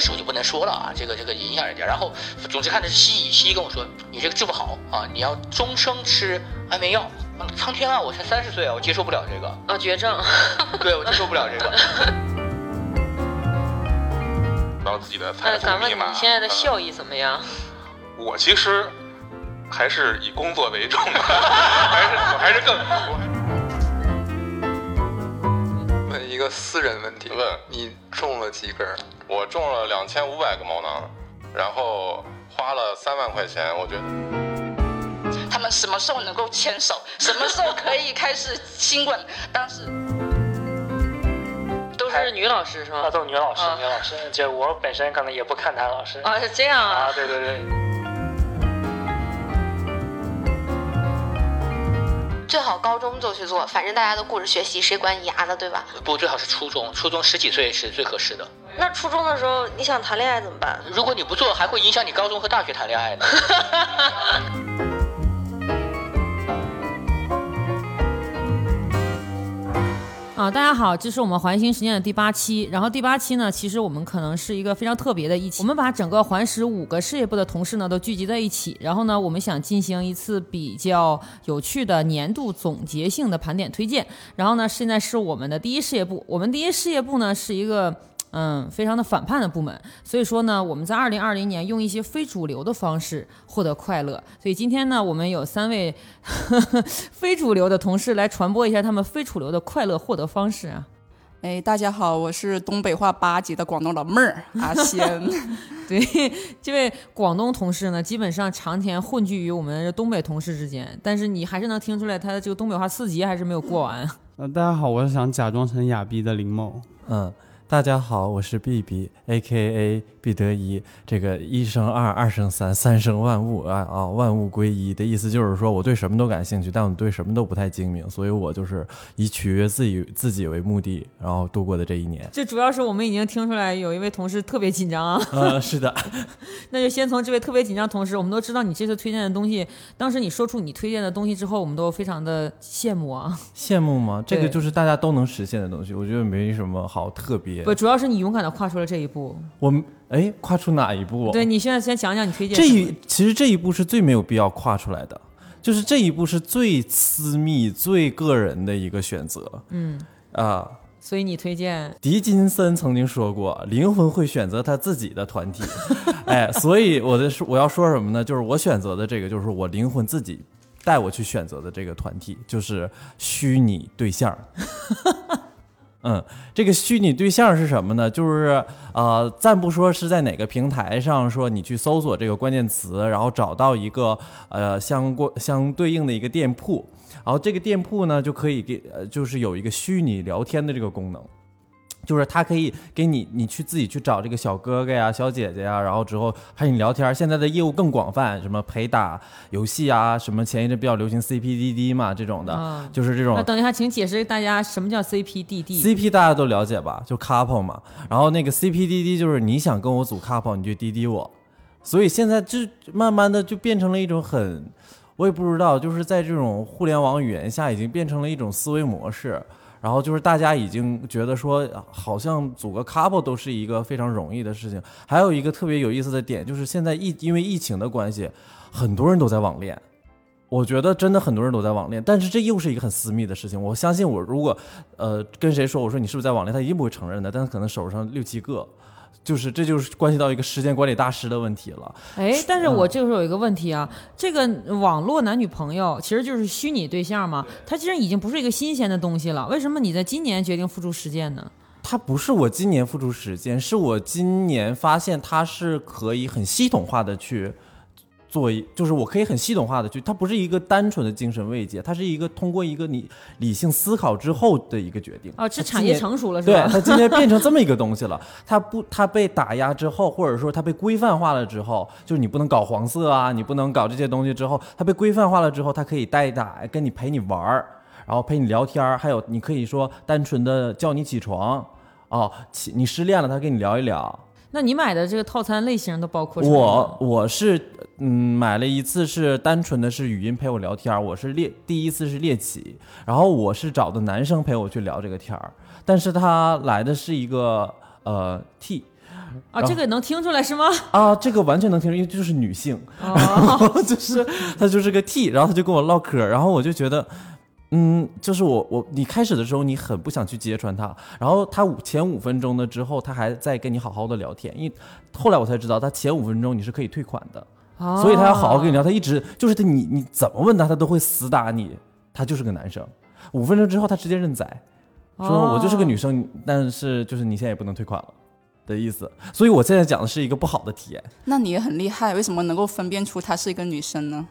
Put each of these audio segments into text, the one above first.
个数就不能说了啊，这个这个影响人家。然后总之看的是西医，西医跟我说你这个治不好啊，你要终生吃安眠药。苍天啊，我才三十岁啊，我接受不了这个啊，绝症。对，我接受不了这个。到自己的财富密码。你现在的效益怎么样？我其实还是以工作为重的，还是我还是更。问一个私人问题，问你中了几根？我中了两千五百个毛囊，然后花了三万块钱，我觉得。他们什么时候能够牵手？什么时候可以开始亲吻？当时都是女老师是吗？啊，都是女老师，女老师。就我本身可能也不看男老师。啊，是这样啊。啊，对对对。最好高中就去做，反正大家都顾着学习，谁管你牙的，对吧？不，最好是初中，初中十几岁是最合适的。那初中的时候你想谈恋爱怎么办？如果你不做，还会影响你高中和大学谈恋爱呢。啊，大家好，这是我们环形实验的第八期。然后第八期呢，其实我们可能是一个非常特别的一期。我们把整个环石五个事业部的同事呢都聚集在一起，然后呢，我们想进行一次比较有趣的年度总结性的盘点推荐。然后呢，现在是我们的第一事业部，我们第一事业部呢是一个。嗯，非常的反叛的部门，所以说呢，我们在二零二零年用一些非主流的方式获得快乐。所以今天呢，我们有三位 非主流的同事来传播一下他们非主流的快乐获得方式啊。哎，大家好，我是东北话八级的广东老妹儿阿仙。对，这位广东同事呢，基本上常年混迹于我们东北同事之间，但是你还是能听出来他的这个东北话四级还是没有过完。呃，大家好，我是想假装成哑逼的林某。嗯。大家好，我是 B B，A K A 必得一。这个一生二，二生三，三生万物啊啊，万物归一的意思就是说我对什么都感兴趣，但我对什么都不太精明，所以我就是以取悦自己自己为目的，然后度过的这一年。这主要是我们已经听出来有一位同事特别紧张啊。呃，是的。那就先从这位特别紧张同事，我们都知道你这次推荐的东西，当时你说出你推荐的东西之后，我们都非常的羡慕啊。羡慕吗？这个就是大家都能实现的东西，我觉得没什么好特别。不，主要是你勇敢的。跨出了这一步，我们哎，跨出哪一步？对你现在先讲讲你推荐这一，其实这一步是最没有必要跨出来的，就是这一步是最私密、最个人的一个选择。嗯啊，所以你推荐狄金森曾经说过，灵魂会选择他自己的团体。哎，所以我的说我要说什么呢？就是我选择的这个，就是我灵魂自己带我去选择的这个团体，就是虚拟对象。嗯，这个虚拟对象是什么呢？就是呃，暂不说是在哪个平台上，说你去搜索这个关键词，然后找到一个呃相关相对应的一个店铺，然后这个店铺呢就可以给呃就是有一个虚拟聊天的这个功能。就是他可以给你，你去自己去找这个小哥哥呀、小姐姐呀，然后之后陪你聊天。现在的业务更广泛，什么陪打游戏啊，什么前一阵比较流行 CPDD 嘛，这种的，就是这种。那等一下，请解释大家什么叫 CPDD。CP 大家都了解吧？就 couple 嘛。然后那个 CPDD 就是你想跟我组 couple，你就滴滴我。所以现在就慢慢的就变成了一种很，我也不知道，就是在这种互联网语言下，已经变成了一种思维模式。然后就是大家已经觉得说，好像组个 couple 都是一个非常容易的事情。还有一个特别有意思的点，就是现在疫因为疫情的关系，很多人都在网恋。我觉得真的很多人都在网恋，但是这又是一个很私密的事情。我相信我如果呃跟谁说，我说你是不是在网恋，他一定不会承认的。但是可能手上六七个。就是这就是关系到一个时间管理大师的问题了。哎，但是我这个时候有一个问题啊，这个网络男女朋友其实就是虚拟对象嘛，它其实已经不是一个新鲜的东西了。为什么你在今年决定付出实践呢？它不是我今年付出实践，是我今年发现它是可以很系统化的去。做一就是我可以很系统化的去，它不是一个单纯的精神慰藉，它是一个通过一个你理性思考之后的一个决定。哦，这产业成熟了是吧？对，它今天变成这么一个 东西了。它不，它被打压之后，或者说它被规范化了之后，就是你不能搞黄色啊，你不能搞这些东西之后，它被规范化了之后，它可以代打，跟你陪你玩儿，然后陪你聊天儿，还有你可以说单纯的叫你起床，哦，起你失恋了，他跟你聊一聊。那你买的这个套餐类型都包括我我是嗯买了一次是单纯的是语音陪我聊天，我是猎第一次是猎奇，然后我是找的男生陪我去聊这个天儿，但是他来的是一个呃 T，啊，这个能听出来是吗？啊，这个完全能听出来，因为就是女性，哦 然后就是她就是个 T，然后她就跟我唠嗑，然后我就觉得。嗯，就是我我你开始的时候你很不想去揭穿他，然后他五前五分钟的之后他还在跟你好好的聊天，因为后来我才知道他前五分钟你是可以退款的，哦所以他要好好跟你聊，他一直就是他你你怎么问他他都会死打你，他就是个男生，五分钟之后他直接认栽，说哦我就是个女生，但是就是你现在也不能退款了的意思，所以我现在讲的是一个不好的体验。那你也很厉害，为什么能够分辨出她是一个女生呢？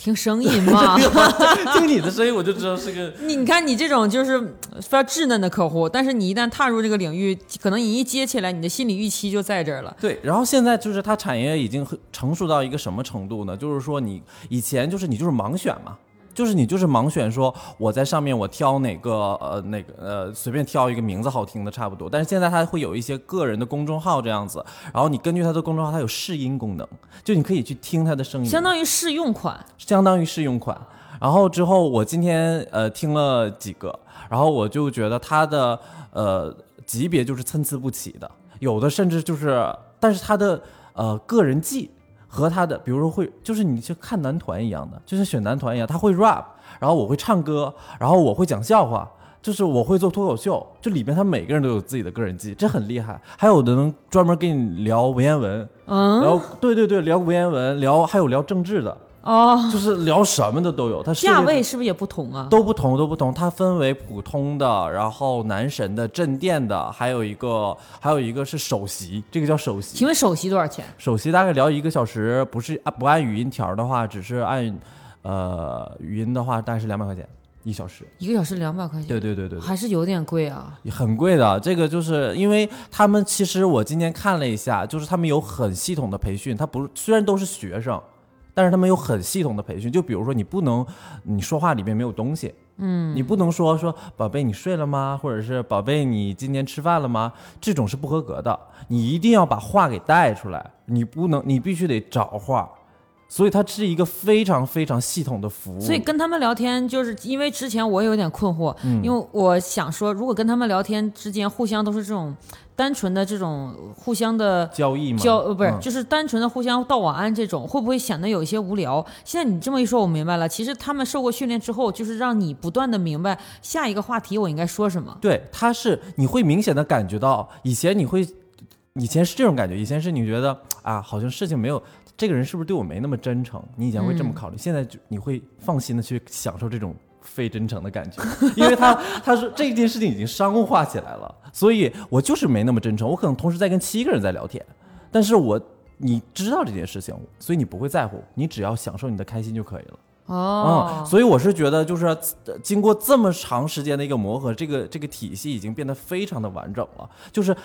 听声音嘛，听你的声音我就知道是个。你你看你这种就是非常稚嫩的客户，但是你一旦踏入这个领域，可能你一接起来，你的心理预期就在这儿了。对，然后现在就是它产业已经很成熟到一个什么程度呢？就是说你以前就是你就是盲选嘛，就是你就是盲选，说我在上面我挑哪个呃哪个呃随便挑一个名字好听的差不多。但是现在它会有一些个人的公众号这样子，然后你根据它的公众号，它有试音功能，就你可以去听它的声音，相当于试用款。相当于试用款。然后之后我今天呃听了几个，然后我就觉得它的呃级别就是参差不齐的，有的甚至就是，但是它的呃个人技和他的，比如说会就是你就看男团一样的，就像选男团一样，他会 rap，然后我会唱歌，然后我会讲笑话。就是我会做脱口秀，这里边他每个人都有自己的个人技，这很厉害。还有的能专门跟你聊文言文，嗯，然后对对对，聊文言文，聊还有聊政治的，哦，就是聊什么的都有。它价位是不是也不同啊？都不同，都不同。它分为普通的，然后男神的、镇店的，还有一个还有一个是首席，这个叫首席。请问首席多少钱？首席大概聊一个小时，不是啊不按语音条的话，只是按呃语音的话，大概是两百块钱一小时。一个小时两百块钱，对对对对对还是有点贵啊。很贵的，这个就是因为他们其实我今天看了一下，就是他们有很系统的培训，他不是虽然都是学生，但是他们有很系统的培训。就比如说你不能你说话里面没有东西，嗯，你不能说说宝贝你睡了吗，或者是宝贝你今天吃饭了吗？这种是不合格的，你一定要把话给带出来，你不能你必须得找话。所以它是一个非常非常系统的服务。所以跟他们聊天，就是因为之前我有点困惑，嗯因为我想说，如果跟他们聊天之间互相都是这种单纯的这种互相的交易吗？交呃不是、嗯。就是单纯的互相道晚安这种，会不会显得有一些无聊？现在你这么一说，我明白了，其实他们受过训练之后，就是让你不断的明白下一个话题我应该说什么。对，他是你会明显的感觉到，以前你会，以前是这种感觉，以前是你觉得啊，好像事情没有这个人是不是对我没那么真诚，你以前会这么嗯。考虑，现在就你会放心的去享受这种非真诚的感觉，因为他他说这件事情已经商务化起来了，所以我就是没那么真诚，我可能同时在跟七个人在聊天，但是我你知道这件事情，所以你不会在乎，你只要享受你的开心就可以了。哦。嗯，所以我是觉得，就是呃经过这么长时间的一个磨合，这个这个体系已经变得非常的完整了。就是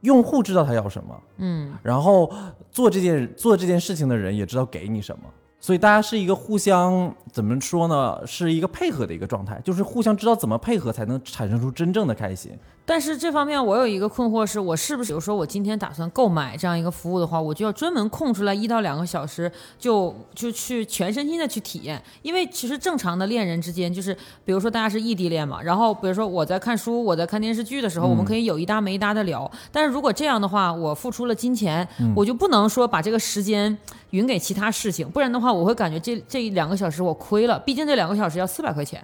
用户知道他要什么，嗯，然后做这件做这件事情的人也知道给你什么，所以大家是一个互相怎么说呢？是一个配合的一个状态，就是互相知道怎么配合才能产生出真正的开心。但是这方面我有一个困惑是，我是不是比如说我今天打算购买这样一个服务的话，我就要专门空出来一到两个小时，就就去全身心的去体验？因为其实正常的恋人之间，就是比如说大家是异地恋嘛，然后比如说我在看书，我在看电视剧的时候，嗯我们可以有一搭没一搭的聊。但是如果这样的话，我付出了金钱，嗯我就不能说把这个时间匀给其他事情，不然的话，我会感觉这这两个小时我亏了，毕竟这两个小时要四百块钱。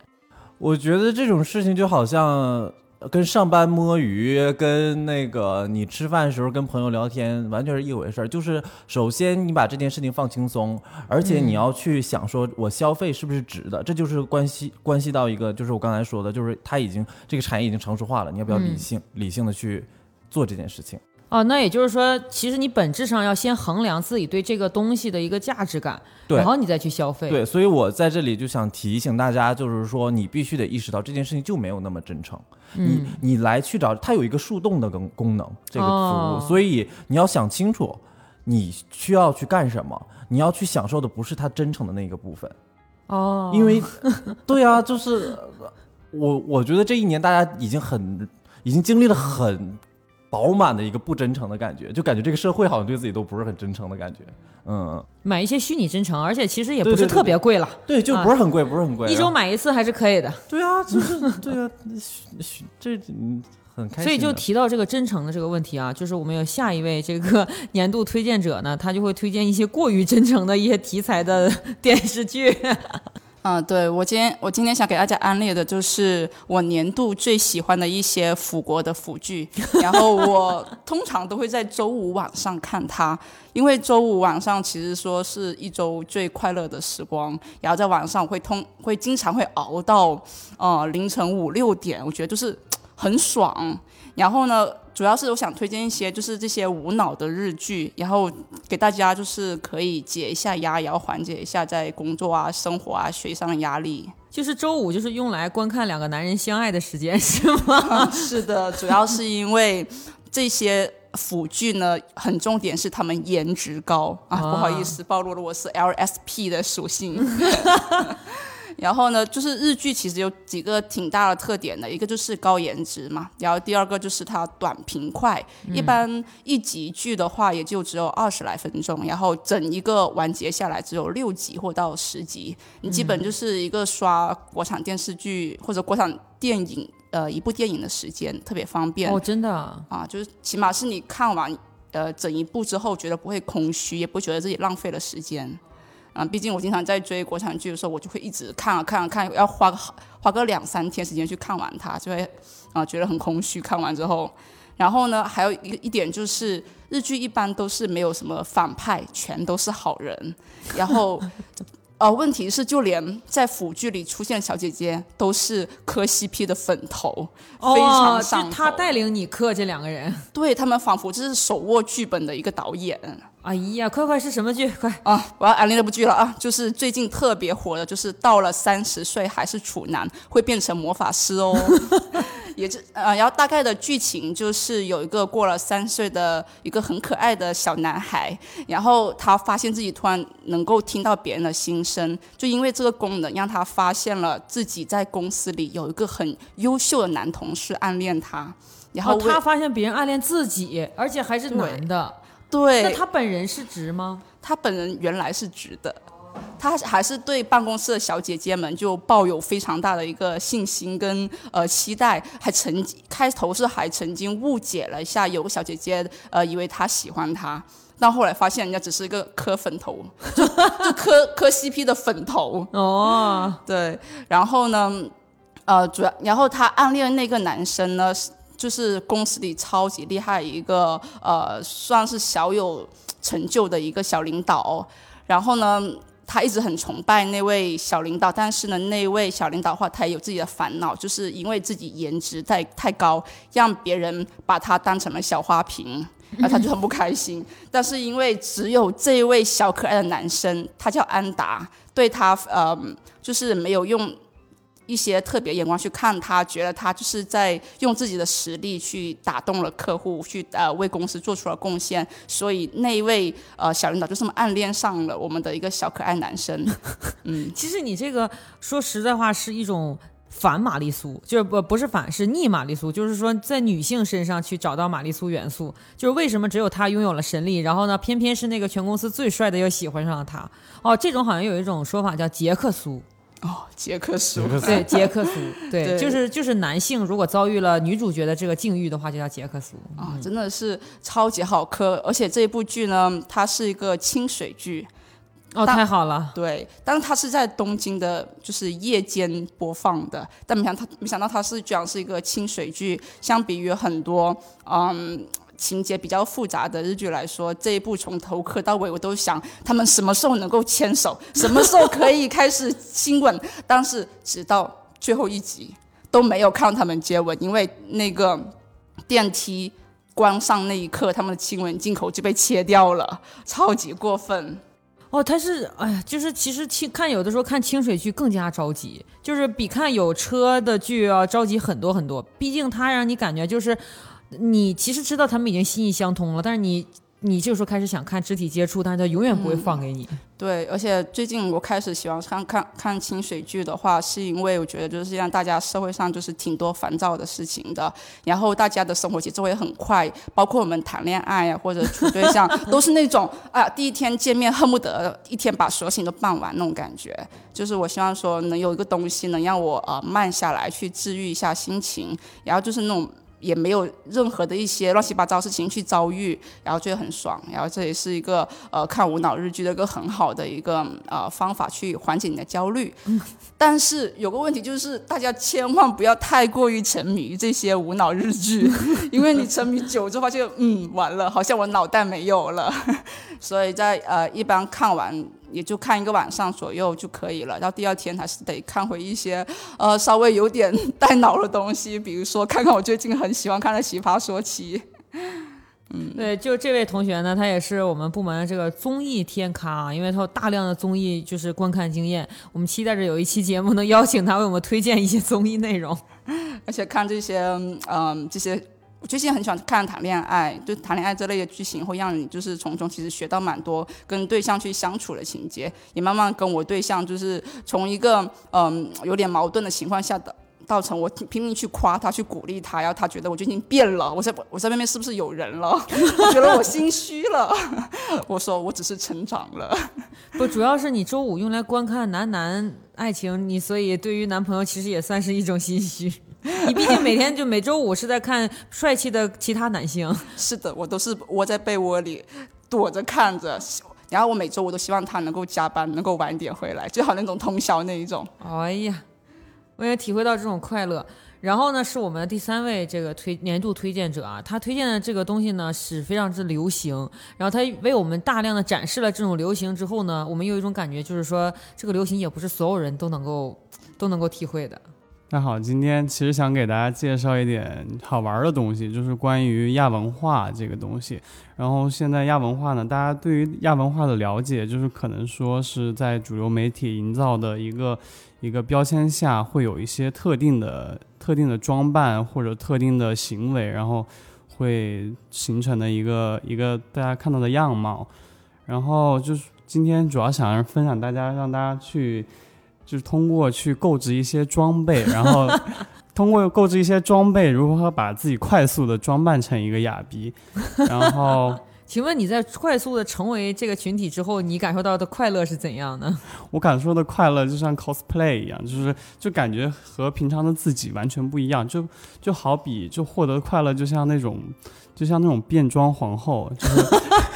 我觉得这种事情就好像跟上班摸鱼，跟那个你吃饭的时候跟朋友聊天完全是一回事儿。就是首先你把这件事情放轻松，而且你要去想说我消费是不是值的，这就是关系关系到一个，就是我刚才说的，就是它已经这个产业已经成熟化了，你要不要理性、理性的去做这件事情？哦，那也就是说，其实你本质上要先衡量自己对这个东西的一个价值感，然后你再去消费。对，所以我在这里就想提醒大家，就是说你必须得意识到这件事情就没有那么真诚。嗯。你你来去找它有一个树洞的功功能，这个服务，哦。所以你要想清楚，你需要去干什么，你要去享受的不是它真诚的那个部分，哦，因为 对啊，就是我我觉得这一年大家已经很已经经历了很饱满的一个不真诚的感觉，就感觉这个社会好像对自己都不是很真诚的感觉，嗯，买一些虚拟真诚，而且其实也不是特别贵了。对，就啊不是很贵，不是很贵，一周买一次还是可以的。对啊，就是对啊，这嗯很开心。所以就提到这个真诚的这个问题啊，就是我们有下一位这个年度推荐者呢，他就会推荐一些过于真诚的一些题材的电视剧。嗯，对我今天我今天想给大家安利的就是我年度最喜欢的一些腐国的腐剧，然后我通常都会在周五晚上看它，因为周五晚上其实说是一周最快乐的时光，然后在晚上会通会经常会熬到呃凌晨五六点，我觉得就是很爽。然后呢，主要是我想推荐一些就是这些无脑的日剧，然后给大家就是可以解一下压，然后缓解一下在工作啊、生活啊、学习上的压力。就是周五就是用来观看两个男人相爱的时间，是吗？是的，主要是因为这些腐剧呢，很重点是他们颜值高啊。不好意思，暴露了我是 LSP 的属性。然后呢，就是日剧其实有几个挺大的特点的，一个就是高颜值嘛，然后第二个就是它短平快，一般一集剧的话也就只有二十来分钟，然后整一个完结下来只有六集或到十集，你基本就是一个刷国产电视剧或者国产电影呃一部电影的时间，特别方便。哦，真的啊，就是起码是你看完呃整一部之后，觉得不会空虚，也不觉得自己浪费了时间。啊，毕竟我经常在追国产剧的时候，我就会一直看啊看啊看，要花个花个两三天时间去看完它，就会啊觉得很空虚。看完之后，然后呢，还有一一点就是日剧一般都是没有什么反派，全都是好人。然后，呃，问题是就连在腐剧里出现的小姐姐都是磕 CP 的粉头，非常上头。就他带领你磕这两个人，对他们仿佛就是手握剧本的一个导演。哎呀，快快是什么剧？快啊！我要安利这部剧了啊！就是最近特别火的，就是到了三十岁还是处男会变成魔法师哦。也就呃，然后大概的剧情就是有一个过了三岁的一个很可爱的小男孩，然后他发现自己突然能够听到别人的心声，就因为这个功能让他发现了自己在公司里有一个很优秀的男同事暗恋他，然后他发现别人暗恋自己，而且还是男的。对，那他本人是直吗？他本人原来是直的，他还是对办公室的小姐姐们就抱有非常大的一个信心跟呃期待，还曾开头是还曾经误解了一下，有个小姐姐呃以为他喜欢他，但后来发现人家只是一个磕粉头，就就磕磕 CP 的粉头哦，对，然后呢，呃主要然后他暗恋那个男生呢。就是公司里超级厉害一个呃，算是小有成就的一个小领导。然后呢，他一直很崇拜那位小领导，但是呢，那位小领导的话，他也有自己的烦恼，就是因为自己颜值太太高，让别人把他当成了小花瓶，然后他就很不开心。但是因为只有这位小可爱的男生，他叫安达，对他呃，就是没有用。一些特别眼光去看他，觉得他就是在用自己的实力去打动了客户，去呃为公司做出了贡献，所以那一位呃小领导就这么暗恋上了我们的一个小可爱男生。嗯，其实你这个说实在话是一种反玛丽苏，就是不不是反是逆玛丽苏，就是说在女性身上去找到玛丽苏元素，就是为什么只有他拥有了神力，然后呢偏偏是那个全公司最帅的又喜欢上了他？哦，这种好像有一种说法叫杰克苏。哦，杰克苏，对，杰克苏，对，就是就是男性如果遭遇了女主角的这个境遇的话，就叫杰克苏啊，真的是超级好磕，而且这一部剧呢，它是一个清水剧，哦，太好了，对，但是它是在东京的，就是夜间播放的，但没想它没想到它是居然是一个清水剧，相比于很多嗯。情节比较复杂的日剧来说，这一部从头磕到尾，我都想他们什么时候能够牵手，什么时候可以开始亲吻。但是直到最后一集都没有看到他们接吻，因为那个电梯关上那一刻，他们的亲吻镜头就被切掉了，超级过分。哦，他是哎呀，就是其实清看有的时候看清水剧更加着急，就是比看有车的剧要着急很多很多。毕竟它让你感觉就是。你其实知道他们已经心意相通了，但是你，你这时候开始想看肢体接触，但是他永远不会放给你。对，而且最近我开始喜欢看看看清水剧的话，是因为我觉得就是让大家社会上就是挺多烦躁的事情的，然后大家的生活节奏也很快，包括我们谈恋爱呀或者处对象，都是那种啊第一天见面恨不得一天把所有事情都办完那种感觉。就是我希望说能有一个东西能让我呃慢下来，去治愈一下心情，然后就是那种。也没有任何的一些乱七八糟事情去遭遇，然后觉得很爽。然后这也是一个呃看无脑日剧的一个很好的一个呃方法去缓解你的焦虑。但是有个问题就是，大家千万不要太过于沉迷于这些无脑日剧，因为你沉迷久之后发现，嗯，完了，好像我脑袋没有了。所以在呃一般看完也就看一个晚上左右就可以了，然后第二天还是得看回一些呃稍微有点 带脑的东西，比如说看看我最近很喜欢看的《奇葩说七》。嗯，对，就这位同学呢，他也是我们部门的这个综艺天咖啊，因为他有大量的综艺就是观看经验，我们期待着有一期节目能邀请他为我们推荐一些综艺内容。而且看这些嗯、这些，我最近很喜欢看谈恋爱，就谈恋爱这类的剧情会让你就是从中其实学到蛮多跟对象去相处的情节，也慢慢跟我对象就是从一个嗯、有点矛盾的情况下的。造成我拼命去夸他，去鼓励他，然后他觉得我最近变了，我在我在外面是不是有人了？我觉得我心虚了。我说我只是成长了。不，主要是你周五用来观看男男爱情，你所以对于男朋友其实也算是一种心虚。你毕竟每天就每周五是在看帅气的其他男性。是的，我都是窝在被窝里躲着看着，然后我每周我都希望他能够加班，能够晚点回来，最好那种通宵那一种。哎呀，我也体会到这种快乐。然后呢，是我们的第三位这个推年度推荐者啊，他推荐的这个东西呢是非常之流行，然后他为我们大量的展示了这种流行之后呢，我们有一种感觉，就是说这个流行也不是所有人都能够都能够体会的。那好，今天其实想给大家介绍一点好玩的东西，就是关于亚文化这个东西。然后现在亚文化呢，大家对于亚文化的了解，就是可能说是在主流媒体营造的一个一个标签下，会有一些特定的特定的装扮或者特定的行为，然后会形成的一个一个大家看到的样貌。然后就是今天主要想分享大家，让大家去。就是通过去购置一些装备，然后通过购置一些装备，如何把自己快速的装扮成一个哑逼，然后。请问你在快速的成为这个群体之后，你感受到的快乐是怎样的？我感受的快乐就像 cosplay 一样，就是就感觉和平常的自己完全不一样，就就好比就获得快乐，就像那种就像那种变装皇后，就是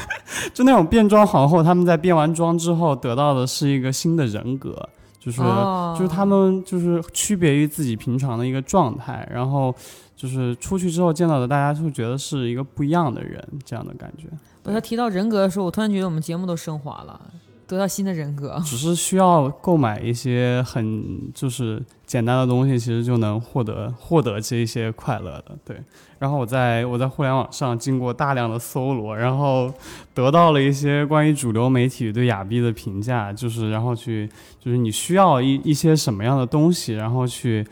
就那种变装皇后，他们在变完装之后得到的是一个新的人格。就是、哦、就是他们就是区别于自己平常的一个状态，然后就是出去之后见到的大家就觉得是一个不一样的人，这样的感觉。我他提到人格的时候，我突然觉得我们节目都升华了，得到新的人格。只是需要购买一些很就是简单的东西，其实就能获得获得这一些快乐的。对，然后我在我在互联网上经过大量的搜罗，然后得到了一些关于主流媒体对亚逼的评价，就是然后去就是你需要一一些什么样的东西，然后去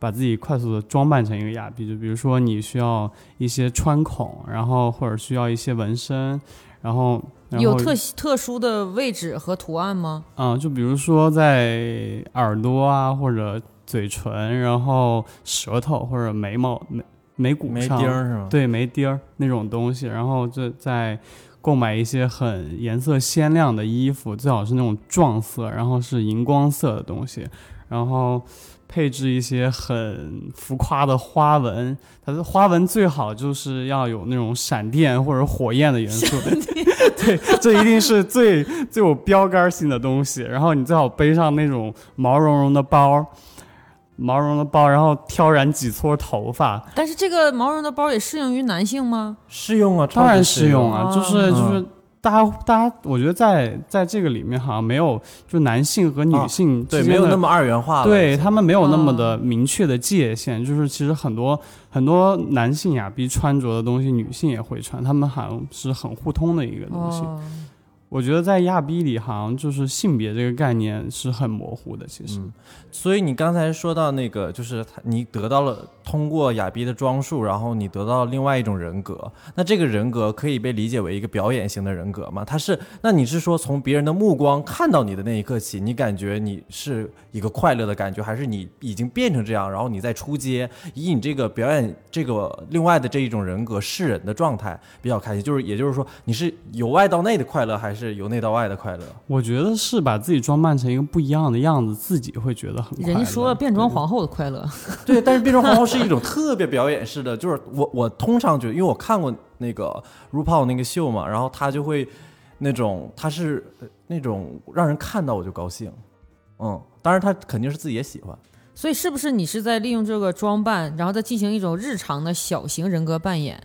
把自己快速的装扮成一个亚逼。就比如说你需要一些穿孔，然后或者需要一些纹身，然后。有特特殊的位置和图案吗？嗯，就比如说在耳朵啊，或者嘴唇，然后舌头或者眉毛、眉眉骨眉上，钉是吗？对，眉钉儿那种东西，然后就在购买一些很颜色鲜亮的衣服，最好是那种撞色，然后是荧光色的东西，然后。配置一些很浮夸的花纹，它的花纹最好就是要有那种闪电或者火焰的元素。对，这一定是最最有标杆性的东西。然后你最好背上那种毛茸茸的包，毛茸茸的包，然后挑染几撮头发。但是这个毛绒的包也适用于男性吗？适用啊，当然适适用啊，就是就是。嗯大家，大家，我觉得在在这个里面好像没有，就男性和女性、啊、对没有那么二元化了，对他们没有那么的明确的界限。就是其实很多很多男性哑逼穿着的东西，女性也会穿，他们好像是很互通的一个东西。哦我觉得在亚逼里，好像就是性别这个概念是很模糊的。其实，所以你刚才说到那个，就是他你得到了通过亚逼的装束，然后你得到另外一种人格。那这个人格可以被理解为一个表演型的人格吗？他是？那你是说从别人的目光看到你的那一刻起，你感觉你是一个快乐的感觉，还是你已经变成这样，然后你在出街，以你这个表演这个另外的这一种人格示人的状态比较开心？就是也就是说，你是由外到内的快乐，还是？是由内到外的快乐，我觉得是把自己装扮成一个不一样的样子，自己会觉得很快乐。人家说了变装皇后的快乐，对，但是变装皇后是一种特别表演式的，就是我我通常觉得，因为我看过那个 RuPaul 那个秀嘛，然后他就会那种他是呃那种让人看到我就高兴，嗯，当然他肯定是自己也喜欢。所以是不是你是在利用这个装扮，然后再进行一种日常的小型人格扮演？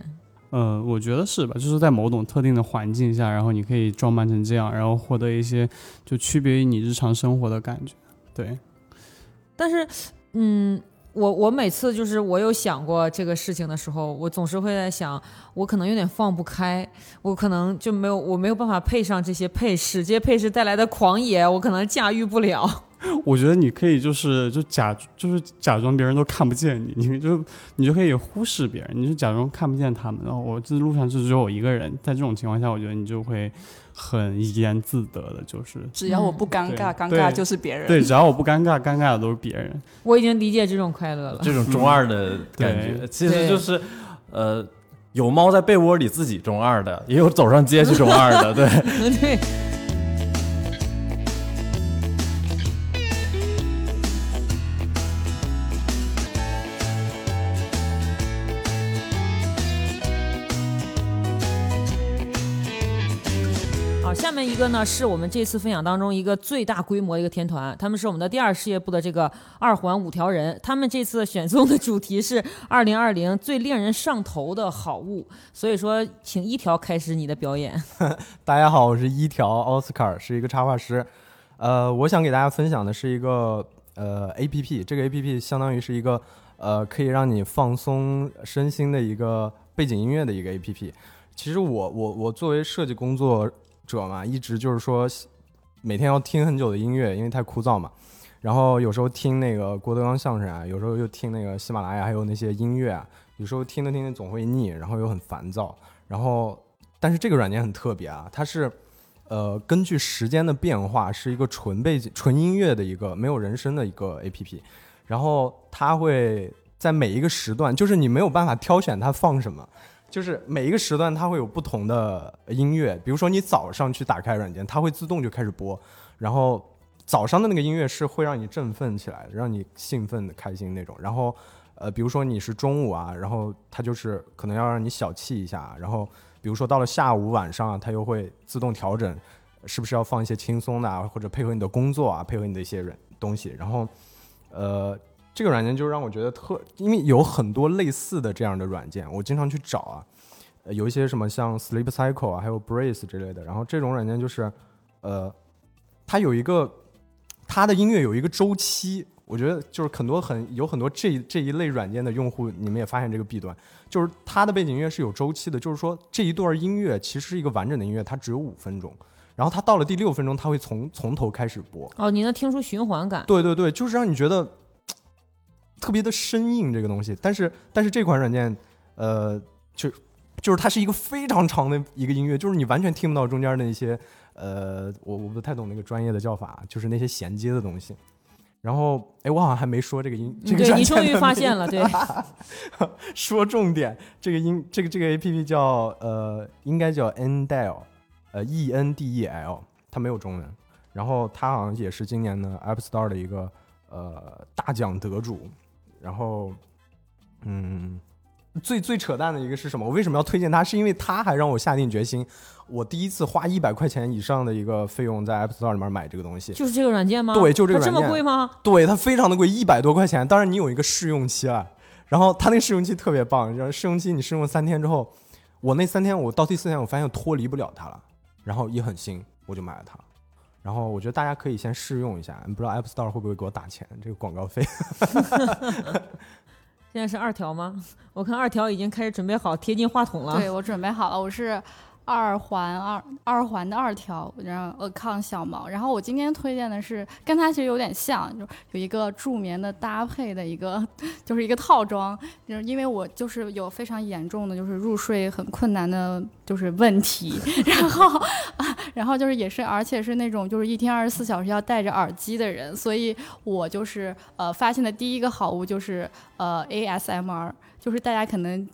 呃，我觉得是吧？就是在某种特定的环境下，然后你可以装扮成这样，然后获得一些就区别于你日常生活的感觉。对，但是，嗯，我我每次就是我有想过这个事情的时候，我总是会在想，我可能有点放不开，我可能就没有我没有办法配上这些配饰，这些配饰带来的狂野，我可能驾驭不了。我觉得你可以就是就假就是假装别人都看不见你，你就你就可以忽视别人，你就假装看不见他们。然后我这路上就只有我一个人，在这种情况下，我觉得你就会很怡然自得的，就是只要我不尴尬，尴尬就是别人。对，只要我不尴尬，尴尬的都是别人。我已经理解这种快乐了。这种中二的感觉，其实就是，呃，有猫在被窝里自己中二的，也有走上街去中二的，对。对。一个呢是我们这次分享当中一个最大规模的一个天团，他们是我们的第二事业部的这个二环五条人，他们这次选中的主题是 二零二零最令人上头的好物，所以说请一条开始你的表演。大家好，我是一条奥斯卡，是一个插画师。呃，我想给大家分享的是一个呃 A P P，这个 A P P 相当于是一个呃可以让你放松身心的一个背景音乐的一个 A P P。其实我我我作为设计工作者嘛，一直就是说每天要听很久的音乐，因为太枯燥嘛。然后有时候听那个郭德纲相声啊，有时候又听那个喜马拉雅，还有那些音乐啊，有时候听着听着总会腻，然后又很烦躁。然后，但是这个软件很特别啊，它是呃根据时间的变化，是一个纯背景、纯音乐的一个没有人声的一个 APP。然后它会在每一个时段，就是你没有办法挑选它放什么，就是每一个时段它会有不同的音乐。比如说你早上去打开软件，它会自动就开始播，然后早上的那个音乐是会让你振奋起来，让你兴奋的、开心那种。然后呃，比如说你是中午啊，然后它就是可能要让你小憩一下，然后比如说到了下午、晚上啊，它又会自动调整，是不是要放一些轻松的啊，或者配合你的工作啊，配合你的一些人东西。然后呃，这个软件就让我觉得特，因为有很多类似的这样的软件，我经常去找啊，呃有一些什么像 Sleep Cycle 啊，还有 Brace 之类的。然后这种软件就是，呃，它有一个它的音乐有一个周期，我觉得就是很多很有很多这这一类软件的用户，你们也发现这个弊端，就是它的背景音乐是有周期的，就是说这一段音乐其实是一个完整的音乐，它只有五分钟，然后它到了第六分钟，它会从从头开始播。哦，你能听出循环感？对对对，就是让你觉得特别的生硬这个东西。但是但是这款软件，呃，就就是它是一个非常长的一个音乐，就是你完全听不到中间的一些呃，我我不太懂那个专业的叫法，就是那些衔接的东西。然后，哎，我好像还没说这个音，这个对你终于发现了，对，说重点，这个音，这个这个 A P P 叫呃，应该叫 Endel，呃，E N D E L，它没有中文。然后它好像也是今年的 App Store 的一个呃大奖得主。然后，嗯，最最扯淡的一个是什么？我为什么要推荐它？是因为它还让我下定决心，我第一次花一百块钱以上的一个费用在 App Store 里面买这个东西。就是这个软件吗？对，就这个软件。么贵吗？对，它非常的贵，一百多块钱。当然你有一个试用期了，然后它那个试用期特别棒，然后试用期你试用三天之后，我那三天我到第四天我发现脱离不了它了，然后一狠心，我就买了它。然后我觉得大家可以先试用一下，不知道 App Store 会不会给我打钱这个广告费。现在是二条吗？我看二条已经开始准备好贴近话筒了。对，我准备好了，我是二环二二环的二条，然后呃抗小毛。然后我今天推荐的是跟它其实有点像，就有一个助眠的搭配的一个，就是一个套装。就是因为我就是有非常严重的就是入睡很困难的，就是问题。然后啊，然后就是也是，而且是那种就是一天二十四小时要戴着耳机的人，所以我就是呃发现的第一个好物就是呃 ASMR，就是大家可能。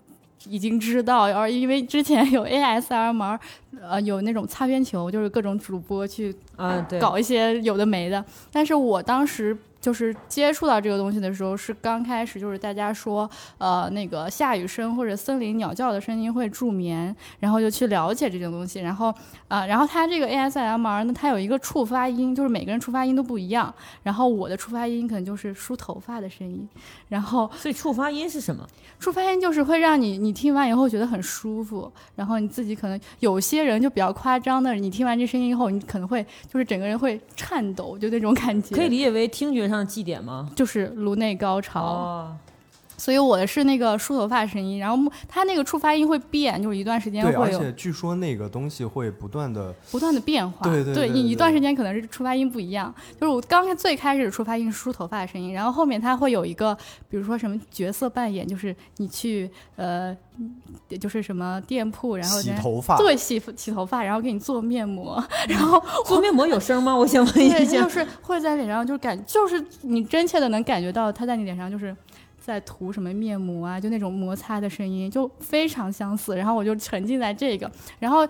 已经知道，而因为之前有 ASMR，呃，有那种擦边球，就是各种主播去啊，对，搞一些有的没的。但是我当时就是接触到这个东西的时候，是刚开始就是大家说，呃，那个下雨声或者森林鸟叫的声音会助眠，然后就去了解这种东西，然后啊、然后它这个 ASMR 呢，它有一个触发音，就是每个人触发音都不一样，然后我的触发音可能就是梳头发的声音，然后所以触发音是什么？触发音就是会让你你听完以后觉得很舒服，然后你自己可能有些人就比较夸张的，你听完这声音以后，你可能会就是整个人会颤抖，就那种感觉，可以理解为听觉上的祭典吗？就是颅内高潮。哦，所以我的是那个梳头发声音，然后它那个触发音会变，就是一段时间对，而会有且据说那个东西会不断的不断的变化。对对对你一对段时间可能是触发音不一样，就是我刚开最开始的触发音是梳头发的声音，然后后面它会有一个，比如说什么角色扮演，就是你去呃，就是什么店铺，然后洗头发对，洗洗头发，然后给你做面膜，然后 做面膜有声吗？我想问一对，下就。是会在脸上，就是感就是你真切的能感觉到它在你脸上就是。在涂什么面膜啊，就那种摩擦的声音，就非常相似。然后我就沉浸在这个，然后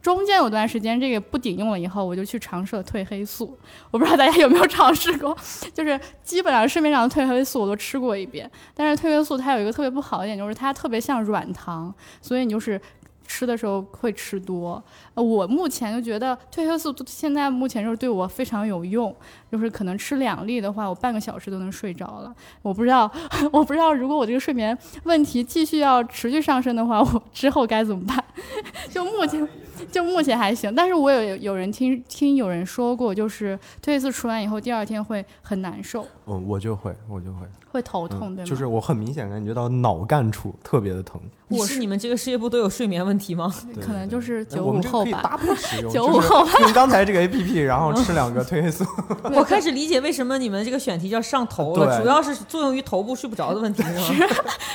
中间有段时间这个不顶用了以后，我就去尝试了褪黑素。我不知道大家有没有尝试过，就是基本上市面上的褪黑素我都吃过一遍。但是褪黑素它有一个特别不好的点，就是它特别像软糖，所以你就是吃的时候会吃多。呃，我目前就觉得褪黑素现在目前就是对我非常有用，就是可能吃两粒的话，我半个小时都能睡着了。我不知道，我不知道如果我这个睡眠问题继续要持续上升的话，我之后该怎么办？就目前，就目前还行，但是我有有人听听有人说过，就是褪黑素吃完以后，第二天会很难受，嗯，我就会，我就会会头痛，嗯对吗？就是我很明显感觉到脑干处特别的疼。我是你们这个事业部都有睡眠问题吗？可能就是哎九五我们这个可以后吧搭配使，用，九就是五后吧。用刚才这个 A P P，然后吃两个褪黑素。我开始理解为什么你们这个选题叫上头了，主要是作用于头部睡不着的问题，是吗？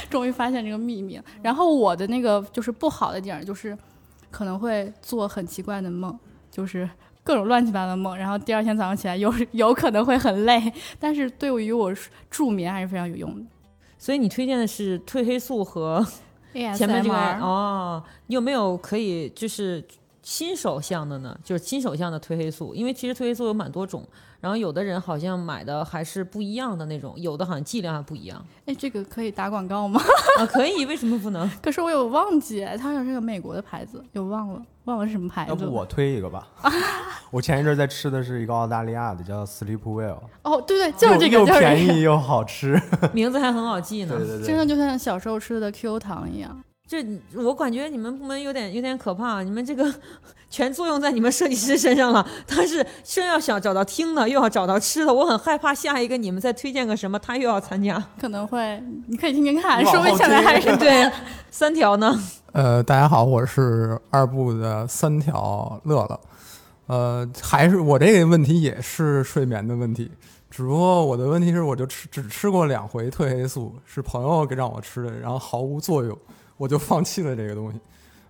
终于发现这个秘密了。然后我的那个就是不好的点儿，就是可能会做很奇怪的梦，就是各种乱七八糟的梦。然后第二天早上起来有有可能会很累，但是对于我助眠还是非常有用的。所以你推荐的是褪黑素和前面这个 ASMR 哦，你有没有可以就是新手向的呢？就是新手向的褪黑素，因为其实褪黑素有蛮多种，然后有的人好像买的还是不一样的那种，有的好像剂量还不一样哎，这个可以打广告吗？啊。可以，为什么不能？可是我有忘记，它好像是个美国的牌子，有忘了，忘了是什么牌子。要不我推一个吧？我前一阵在吃的是一个澳大利亚的，叫 Sleep Well，哦，对对，就是这个，又便宜又好吃。名字还很好记呢。对对对，真的就像小时候吃的 Q 糖一样。这我感觉你们部门有点有点可怕，你们这个 全作用在你们设计师身上了。他是先要想找到听的，又要找到吃的，我很害怕下一个你们再推荐个什么，他又要参加。可能会，你可以听听看，说不定现在还是对，三条呢？呃，大家好，我是二部的三条乐乐。呃，还是我这个问题也是睡眠的问题，只不过我的问题是，我就吃只吃过两回褪黑素，是朋友给让我吃的，然后毫无作用，我就放弃了这个东西。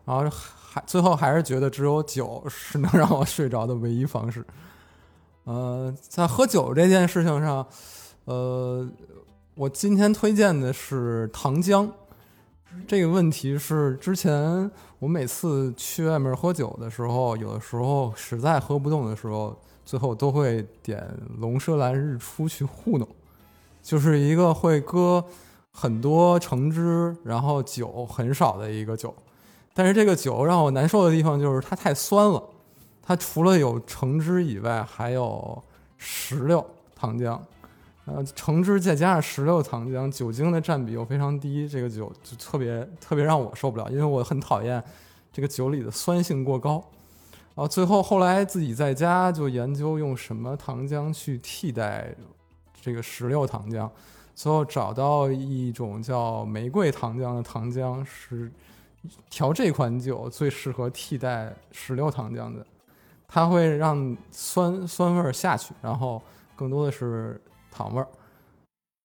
然后还最后还是觉得只有酒是能让我睡着的唯一方式。呃，在喝酒这件事情上，呃，我今天推荐的是糖浆。这个问题是之前我每次去外面喝酒的时候，有的时候实在喝不动的时候，最后都会点龙舌兰日出去糊弄，就是一个会搁很多橙汁，然后酒很少的一个酒。但是这个酒让我难受的地方就是它太酸了，它除了有橙汁以外，还有石榴糖浆。呃，橙汁再加上石榴糖浆，酒精的占比又非常低，这个酒就特别特别让我受不了，因为我很讨厌这个酒里的酸性过高。然后最后后来自己在家就研究用什么糖浆去替代这个石榴糖浆，最后找到一种叫玫瑰糖浆的糖浆，是调这款酒最适合替代石榴糖浆的，它会让酸酸味儿下去，然后更多的是糖味儿。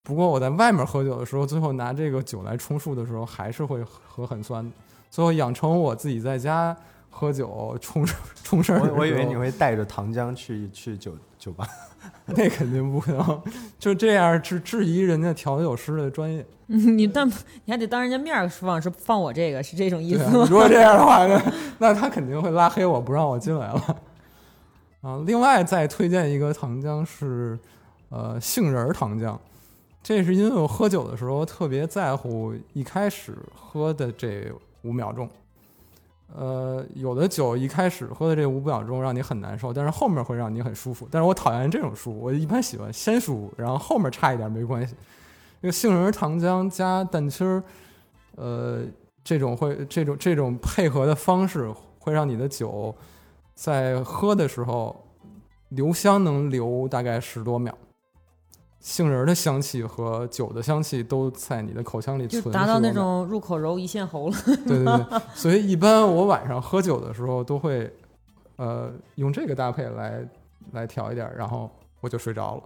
不过我在外面喝酒的时候，最后拿这个酒来充数的时候，还是会喝很酸。最后养成我自己在家喝酒冲 冲事儿。我我以为你会带着糖浆去去酒酒吧，那肯定不可能，就这样质质疑人家调酒师的专业。嗯 你但你还得当人家面儿放是放我这个是这种意思吗？如果这样的话，那那他肯定会拉黑我，不让我进来了。啊，另外再推荐一个糖浆是，呃杏仁儿糖浆。这是因为我喝酒的时候特别在乎一开始喝的这五秒钟。呃，有的酒一开始喝的这五秒钟让你很难受，但是后面会让你很舒服。但是我讨厌这种舒服，我一般喜欢先舒服，然后后面差一点没关系。这个杏仁糖浆加蛋清儿，呃，这种会这种这种配合的方式会让你的酒在喝的时候留香能留大概十多秒。杏仁的香气和酒的香气都在你的口腔里就存，达到那种入口柔一线喉了。对对对，所以一般我晚上喝酒的时候都会，呃，用这个搭配来来调一点，然后我就睡着了。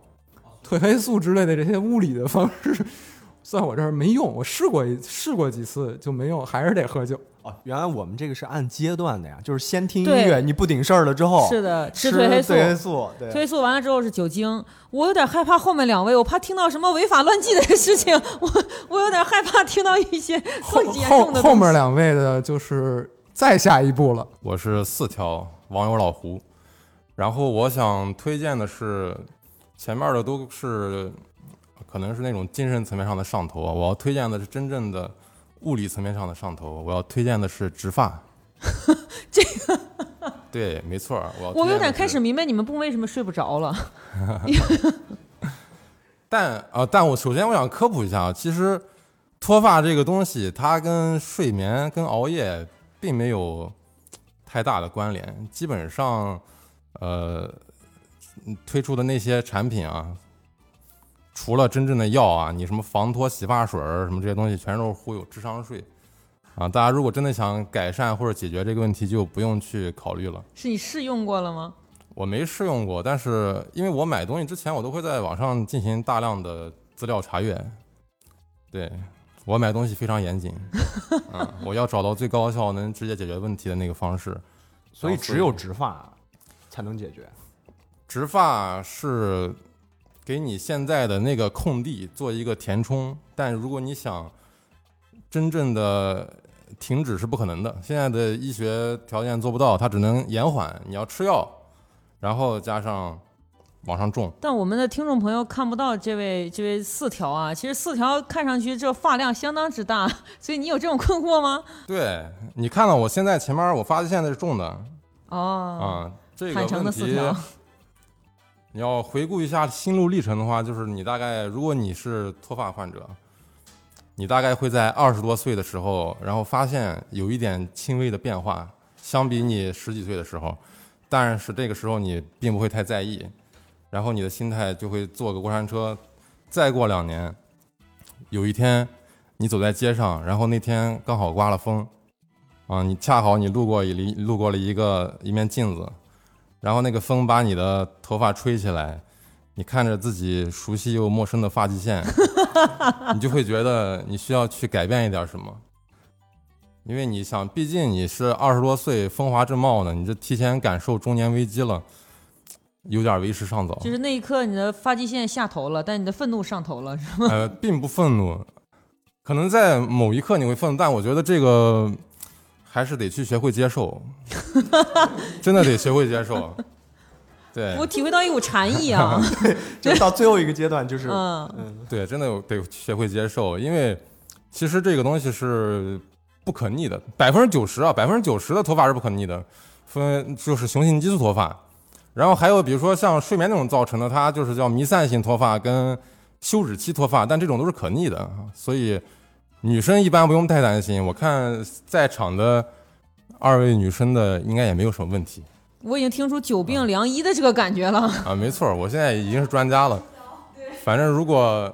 褪黑素之类的这些物理的方式，在我这儿没用。我试过一试过几次就没用，还是得喝酒。哦，原来我们这个是按阶段的呀，就是先听音乐，你不顶事儿了之后，是的，吃褪黑素，褪黑素，对。褪黑素完了之后是酒精。我有点害怕后面两位，我怕听到什么违法乱纪的事情，我我有点害怕听到一些更严重的后面两位的就是再下一步了。我是四条网友老胡，然后我想推荐的是前面的都是可能是那种精神层面上的上头啊，我要推荐的是真正的物理层面上的上头，我要推荐的是植发。这个对，没错，我我有点开始明白你们不为什么睡不着了。但啊、但我首先我想科普一下啊，其实脱发这个东西，它跟睡眠、跟熬夜并没有太大的关联。基本上，呃，推出的那些产品啊，除了真正的药啊，你什么防脱洗发水儿什么这些东西，全都是忽悠智商税啊。大家如果真的想改善或者解决这个问题，就不用去考虑了。是你试用过了吗？我没试用过，但是因为我买东西之前，我都会在网上进行大量的资料查阅。对我买东西非常严谨，嗯，我要找到最高效能直接解决问题的那个方式。所以只有植发才能解决。植发是给你现在的那个空地做一个填充，但如果你想真正的停止是不可能的，现在的医学条件做不到，它只能延缓。你要吃药，然后加上往上种。但我们的听众朋友看不到这位这位四条啊，其实四条看上去这发量相当之大，所以你有这种困惑吗？对你看到我现在前面我发际线的是重的哦，啊，这个坦诚的问题四条。你要回顾一下心路历程的话，就是你大概如果你是脱发患者，你大概会在二十多岁的时候，然后发现有一点轻微的变化，相比你十几岁的时候，但是这个时候你并不会太在意，然后你的心态就会坐个过山车，再过两年，有一天你走在街上，然后那天刚好刮了风，啊，你恰好你路过一离路过了一个一面镜子，然后那个风把你的头发吹起来，你看着自己熟悉又陌生的发际线，你就会觉得你需要去改变一点什么，因为你想，毕竟你是二十多岁风华正茂呢，你这提前感受中年危机了，有点为时尚早。就是那一刻你的发际线下头了，但你的愤怒上头了，是吗？呃，并不愤怒，可能在某一刻你会愤怒，但我觉得这个还是得去学会接受，真的得学会接受。对，我体会到一股禅意啊！对就到最后一个阶段，就是嗯嗯，对，真的有得学会接受，因为其实这个东西是不可逆的，百分之九十啊，百分之九十的脱发是不可逆的，分就是雄性激素脱发，然后还有比如说像睡眠那种造成的，它就是叫弥散性脱发跟休止期脱发，但这种都是可逆的，所以女生一般不用太担心。我看在场的二位女生的应该也没有什么问题我已经听出久病良医的这个感觉了。啊，没错，我现在已经是专家了。反正如果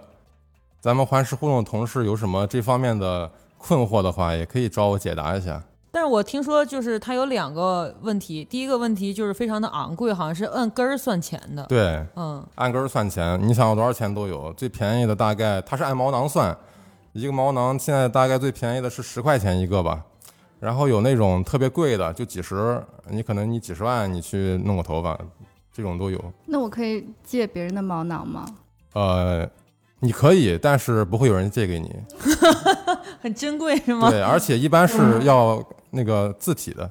咱们环视互动的同事有什么这方面的困惑的话，也可以找我解答一下。但是我听说，就是它有两个问题。第一个问题就是非常的昂贵，好像是按根儿算钱的。对，嗯，按根儿算钱，你想要多少钱都有。最便宜的大概它是按毛囊算，一个毛囊现在大概最便宜的是十块钱一个吧。然后有那种特别贵的，就几十，你可能你几十万你去弄个头发，这种都有。那我可以借别人的毛囊吗？呃，你可以，但是不会有人借给你。很珍贵是吗？对，而且一般是要那个自体的。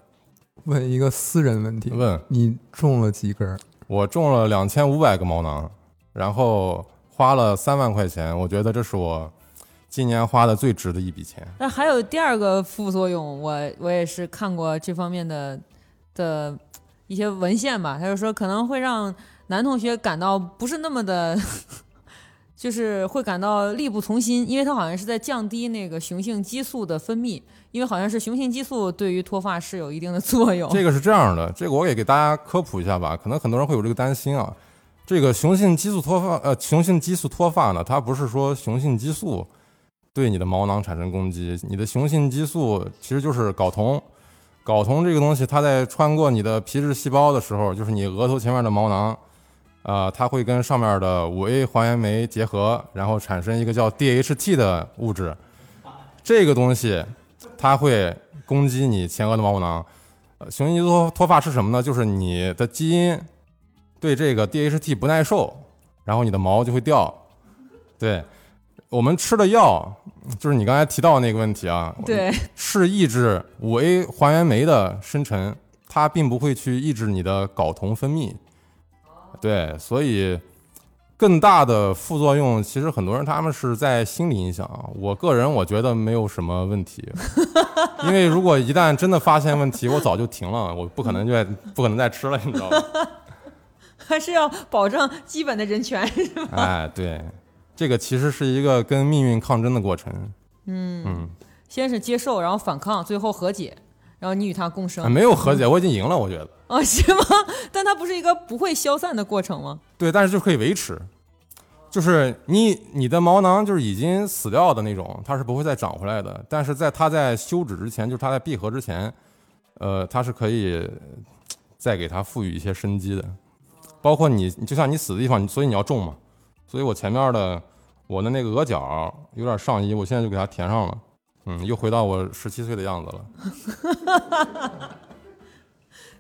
问一个私人问题，问你中了几根儿？我中了两千五百个毛囊。然后花了三万块钱，我觉得这是我今年花的最值的一笔钱。那还有第二个副作用，我我也是看过这方面的的一些文献吧，他就说可能会让男同学感到不是那么的，就是会感到力不从心，因为他好像是在降低那个雄性激素的分泌，因为好像是雄性激素对于脱发是有一定的作用。这个是这样的，这个我也给大家科普一下吧，可能很多人会有这个担心啊。这个雄性激素脱发，呃，雄性激素脱发呢，它不是说雄性激素对你的毛囊产生攻击，你的雄性激素其实就是睾酮。睾酮这个东西，它在穿过你的皮质细胞的时候，就是你额头前面的毛囊，啊、它会跟上面的五 A 还原酶结合，然后产生一个叫 DHT 的物质。这个东西它会攻击你前额的毛囊。雄性激素脱发是什么呢？就是你的基因对这个 DHT 不耐受，然后你的毛就会掉。对，我们吃的药，就是你刚才提到那个问题啊，对，是抑制五 A 还原酶的生成，它并不会去抑制你的睾酮分泌。对，所以更大的副作用，其实很多人他们是在心理影响。我个人我觉得没有什么问题，因为如果一旦真的发现问题，我早就停了，我不可能就再不可能再吃了，你知道吧？还是要保证基本的人权，是吧？哎，对，这个其实是一个跟命运抗争的过程。嗯，嗯，先是接受，然后反抗，最后和解，然后你与他共生。哎没有和解，我已经赢了，我觉得。哦，是吗？但它不是一个不会消散的过程吗？对，但是就可以维持，就是你你的毛囊就是已经死掉的那种，它是不会再长回来的。但是在它在休止之前，就是它在闭合之前，呃，它是可以再给它赋予一些生机的。包括你，就像你死的地方，所以你要种嘛。所以我前面的我的那个额角有点上移，我现在就给它填上了。嗯，又回到我十七岁的样子了。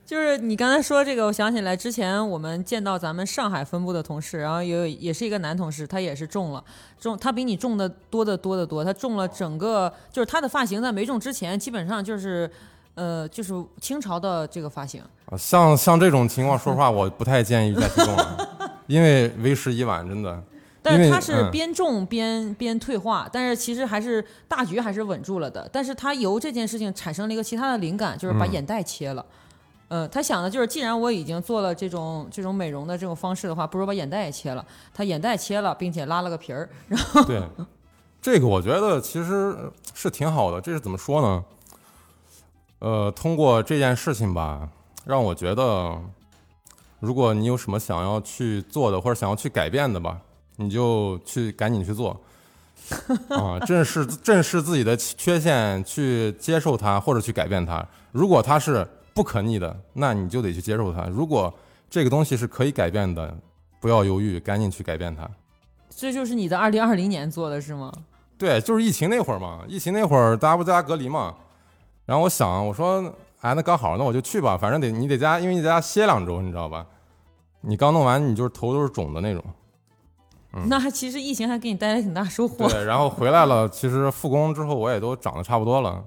就是你刚才说这个，我想起来之前我们见到咱们上海分部的同事，然后也有也是一个男同事，他也是中了，中他比你中的多得多得多，他中了整个就是他的发型在没中之前，基本上就是呃就是清朝的这个发型。啊，像像这种情况，说实话，我不太建议再去中了，因为为时已晚，真的。但是他是嗯边种边边退化，但是其实还是大局还是稳住了的。但是他由这件事情产生了一个其他的灵感，就是把嗯眼袋切了。呃，他想的就是，既然我已经做了这种这种美容的这种方式的话，不如把眼袋也切了。他眼袋切了，并且拉了个皮儿，然后对，这个我觉得其实是挺好的。这是怎么说呢？呃，通过这件事情吧，让我觉得，如果你有什么想要去做的，或者想要去改变的吧，你就去赶紧去做。啊，正视正视自己的缺陷，去接受它，或者去改变它。如果它是不可逆的，那你就得去接受它。如果这个东西是可以改变的，不要犹豫，赶紧去改变它。这就是你的二零二零年做的是吗？对，就是疫情那会儿嘛，疫情那会儿大家不在家隔离嘛，然后我想，我说，哎，那刚好，那我就去吧，反正得你得家，因为你在家歇两周，你知道吧？你刚弄完，你就是头都是肿的那种。嗯那还其实疫情还给你带来挺大收获。对，然后回来了，其实复工之后我也都长得差不多了。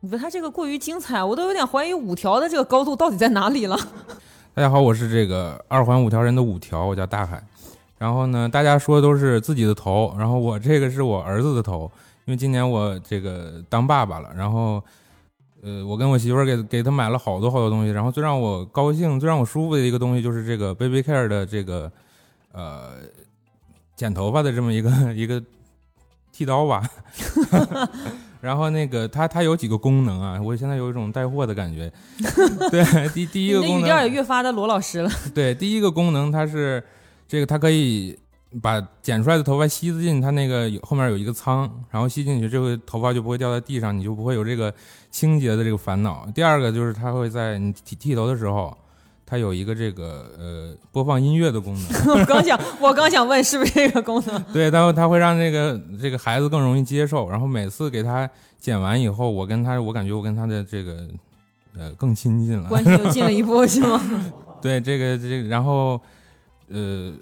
你说他这个过于精彩，我都有点怀疑五条的这个高度到底在哪里了。大家好，我是这个二环五条人的五条，我叫大海。然后呢，大家说都是自己的头，然后我这个是我儿子的头，因为今年我这个当爸爸了。然后，呃，我跟我媳妇儿给给他买了好多好多东西。然后最让我高兴、最让我舒服的一个东西就是这个 Baby Care 的这个呃剪头发的这么一个 一个剃刀吧。然后那个它它有几个功能啊，我现在有一种带货的感觉。对，第第一个功能，你的语调也越发的罗老师了。对，第一个功能它是这个，它可以把剪出来的头发吸进它那个后面有一个仓，然后吸进去，这个头发就不会掉在地上，你就不会有这个清洁的这个烦恼。第二个就是它会在你剃剃头的时候，它有一个这个呃播放音乐的功能。我刚想，我刚想问是不是这个功能？对，它会它会让这个这个孩子更容易接受，然后每次给他剪完以后，我跟他，我感觉我跟他的这个呃更亲近了，关系又近了一步是吗？对，这个这个，然后呃，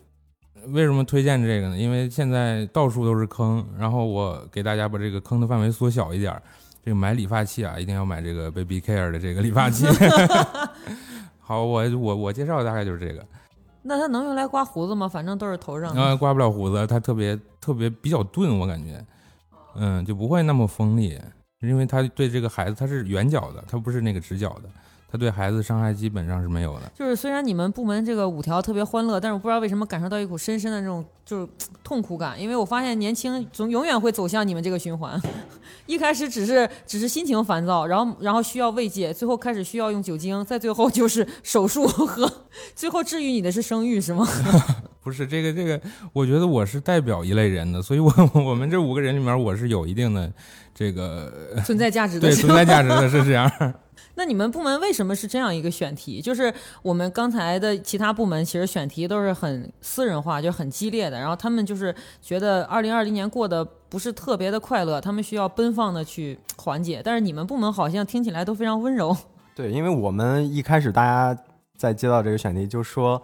为什么推荐这个呢？因为现在到处都是坑，然后我给大家把这个坑的范围缩小一点儿。这个买理发器啊，一定要买这个 Baby Care 的这个理发器。好，我我我介绍的大概就是这个。那它能用来刮胡子吗？反正都是头上。啊刮不了胡子，它特别特别比较钝，我感觉，嗯，就不会那么锋利，因为它对这个孩子它是圆角的，它不是那个直角的，它对孩子伤害基本上是没有的。就是虽然你们部门这个五条特别欢乐，但是我不知道为什么感受到一股深深的这种就是 痛苦感，因为我发现年轻总永远会走向你们这个循环，一开始只是只是心情烦躁，然后然后需要慰藉，最后开始需要用酒精，再最后就是 手术和最后治愈你的是生育是吗？不是这个这个，我觉得我是代表一类人的，所以我我们这五个人里面，我是有一定的这个存在价值的对存在价值的是这样。那你们部门为什么是这样一个选题？就是我们刚才的其他部门其实选题都是很私人化，就很激烈的，然后他们就是觉得二零二零年过得不是特别的快乐，他们需要奔放的去缓解。但是你们部门好像听起来都非常温柔。对，因为我们一开始大家在接到这个选题，就说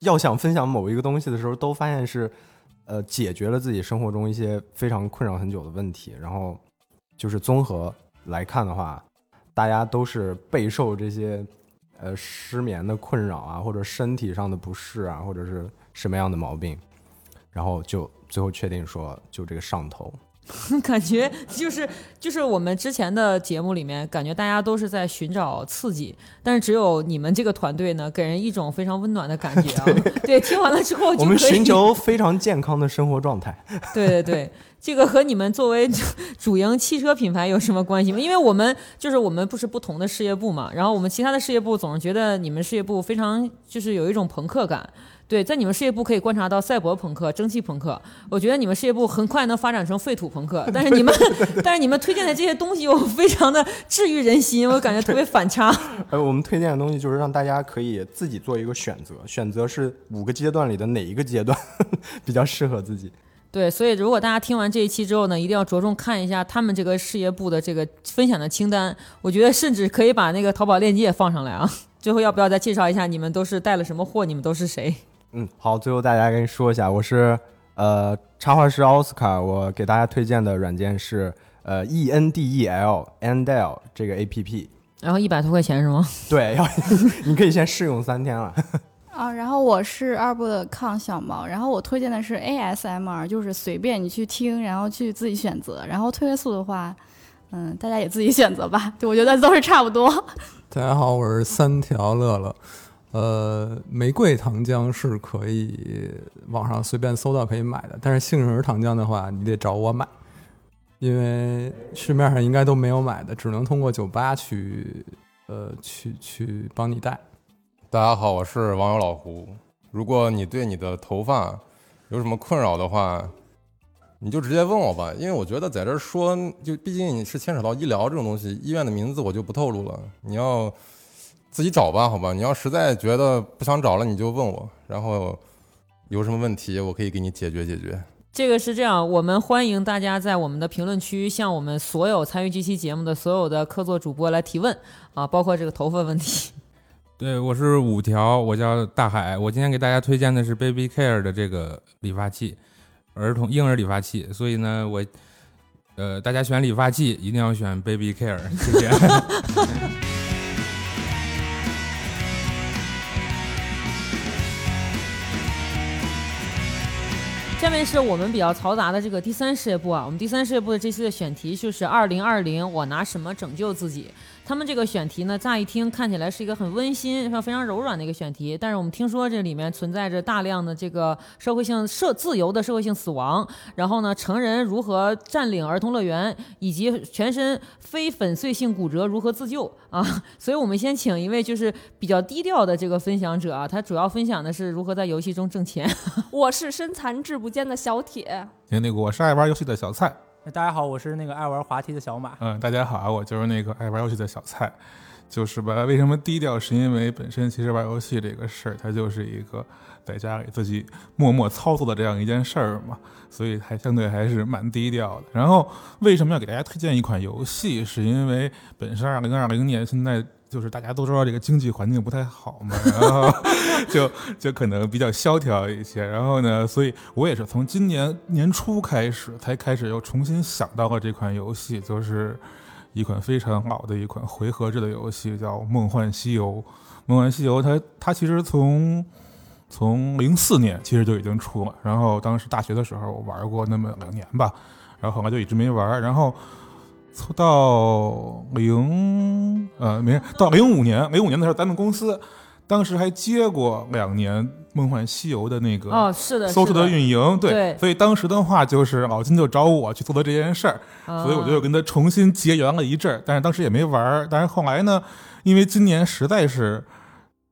要想分享某一个东西的时候，都发现是呃解决了自己生活中一些非常困扰很久的问题，然后就是综合来看的话，大家都是备受这些呃失眠的困扰啊，或者身体上的不适啊，或者是什么样的毛病，然后就最后确定说就这个上头。感觉就是就是我们之前的节目里面，感觉大家都是在寻找刺激，但是只有你们这个团队呢，给人一种非常温暖的感觉啊。对，听完了之后就我们寻求非常健康的生活状态。对对对，这个和你们作为主营汽车品牌有什么关系吗？因为我们就是我们不是不同的事业部嘛，然后我们其他的事业部总是觉得你们事业部非常就是有一种朋克感。对，在你们事业部可以观察到赛博朋克、蒸汽朋克，我觉得你们事业部很快能发展成废土朋克，但是你们，但是你们推荐的这些东西又非常的治愈人心，我感觉特别反差。呃，我们推荐的东西就是让大家可以自己做一个选择，选择是五个阶段里的哪一个阶段 比较适合自己。对，所以如果大家听完这一期之后呢，一定要着重看一下他们这个事业部的这个分享的清单。我觉得甚至可以把那个淘宝链接也放上来啊。最后要不要再介绍一下你们都是带了什么货？你们都是谁？嗯，好，最后大家跟你说一下，我是呃插画师奥斯卡，我给大家推荐的软件是呃 E N D E L Endel 这个 A P P。然后一百多块钱是吗？对，要 你可以先试用三天了。啊，然后我是二部的抗小毛，然后我推荐的是 ASMR，就是随便你去听，然后去自己选择。然后褪黑素的话，嗯，大家也自己选择吧，就我觉得都是差不多。大家好，我是三条乐乐。呃，玫瑰糖浆是可以网上随便搜到可以买的，但是杏仁糖浆的话，你得找我买，因为市面上应该都没有买的，只能通过酒吧去呃去去帮你带。大家好，我是网友老胡。如果你对你的头发有什么困扰的话，你就直接问我吧，因为我觉得在这说，就毕竟你是牵扯到医疗这种东西，医院的名字我就不透露了，你要自己找吧，好吧？你要实在觉得不想找了，你就问我，然后有什么问题我可以给你解决解决。这个是这样，我们欢迎大家在我们的评论区向我们所有参与这期节目的所有的客座主播来提问啊，包括这个头发问题。对，我是五条，我叫大海。我今天给大家推荐的是 Baby Care 的这个理发器，儿童婴儿理发器。所以呢，我呃，大家选理发器一定要选 Baby Care，谢谢。下面是我们比较嘈杂的这个第三事业部啊，我们第三事业部的这次的选题就是二零二零，我拿什么拯救自己？他们这个选题呢，乍一听看起来是一个很温馨、非常柔软的一个选题，但是我们听说这里面存在着大量的这个社会性社自由的社会性死亡，然后呢，成人如何占领儿童乐园，以及全身非粉碎性骨折如何自救啊！所以我们先请一位就是比较低调的这个分享者啊，他主要分享的是如何在游戏中挣钱。我是身残志不坚的小铁。那个我是爱玩游戏的小蔡。大家好，我是那个爱玩滑梯的小马。嗯，大家好啊，我就是那个爱玩游戏的小蔡。就是吧，为什么低调？是因为本身其实玩游戏这个事儿，它就是一个在家里自己默默操作的这样一件事儿嘛，所以还相对还是蛮低调的。然后为什么要给大家推荐一款游戏？是因为本身二零二零年现在。就是大家都知道这个经济环境不太好嘛，然后 就就可能比较萧条一些。然后呢，所以我也是从今年年初开始才开始又重新想到了这款游戏，就是一款非常老的一款回合制的游戏，叫《梦幻西游》。《梦幻西游》它它其实从从零四年其实就已经出了，然后当时大学的时候我玩过那么两年吧，然后后来就一直没玩，然后从到零呃没事，到零五年，零五年的时候咱们公司当时还接过两年《梦幻西游》的那个哦是的搜索的的运营，对所以当时的话就是老金就找我去做的这件事儿，啊所以我就又跟他重新结缘了一阵儿，但是当时也没玩儿，但是后来呢，因为今年实在是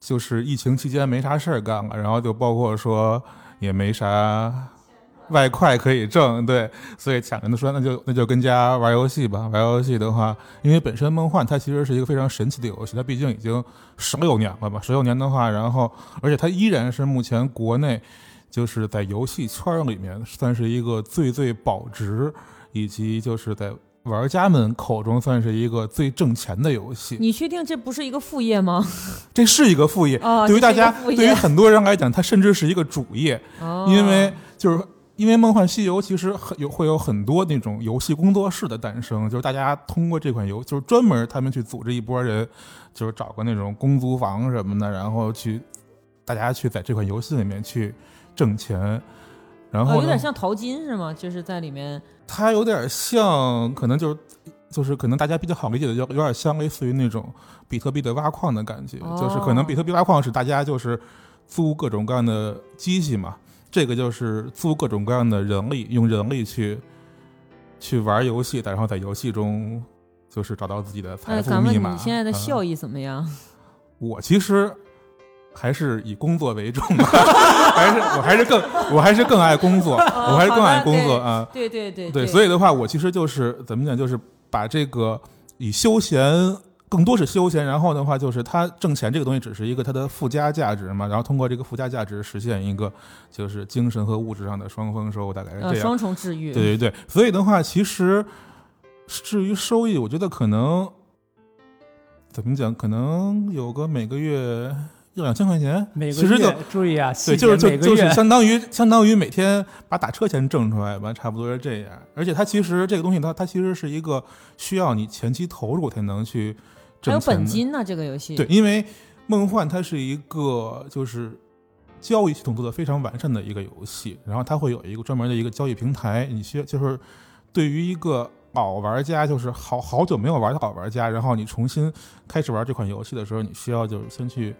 就是疫情期间没啥事儿干了，然后就包括说也没啥外快可以挣，对，所以抢着说那就那就跟家玩游戏吧。玩游戏的话，因为本身梦幻它其实是一个非常神奇的游戏，它毕竟已经十六年了吧，十六年的话，然后而且它依然是目前国内就是在游戏圈里面算是一个最最保值，以及就是在玩家们口中算是一个最挣钱的游戏。你确定这不是一个副业吗？这是一个副业，哦对于大家，对于很多人来讲，它甚至是一个主业，哦因为就是因为《梦幻西游》其实很有会有很多那种游戏工作室的诞生，就是大家通过这款游，就是专门他们去组织一波人，就是找个那种公租房什么的，然后去大家去在这款游戏里面去挣钱，然后哦，有点像淘金是吗？就是在里面它有点像，可能就是就是可能大家比较好理解的，有有点像类似于那种比特币的挖矿的感觉，就是可能比特币挖矿是大家就是租各种各样的机器嘛，这个就是租各种各样的人力，用人力去去玩游戏，然后在游戏中就是找到自己的财富密码。你现在的嗯效益怎么样？我其实还是以工作为重吧，还是我还是更我还是更爱工作，我还是更爱工作啊。对对对，对所以的话，我其实就是怎么讲，就是把这个以休闲。更多是休闲，然后的话就是他挣钱这个东西只是一个它的附加价值嘛，然后通过这个附加价值实现一个就是精神和物质上的双丰收，大概是这样。呃双重治愈对对对，所以的话，其实至于收益，我觉得可能怎么讲，可能有个每个月一两千块钱，每个其实就月注意啊对，就是就就是相当于相当于每天把打车钱挣出来吧，差不多是这样。而且它其实这个东西它它其实是一个需要你前期投入才能去还有。本金呢，这个游戏对，因为梦幻它是一个就是交易系统做的非常完善的一个游戏，然后它会有一个专门的一个交易平台，你需要就是对于一个老玩家，就是好好久没有玩的老玩家，然后你重新开始玩这款游戏的时候，你需要就是先去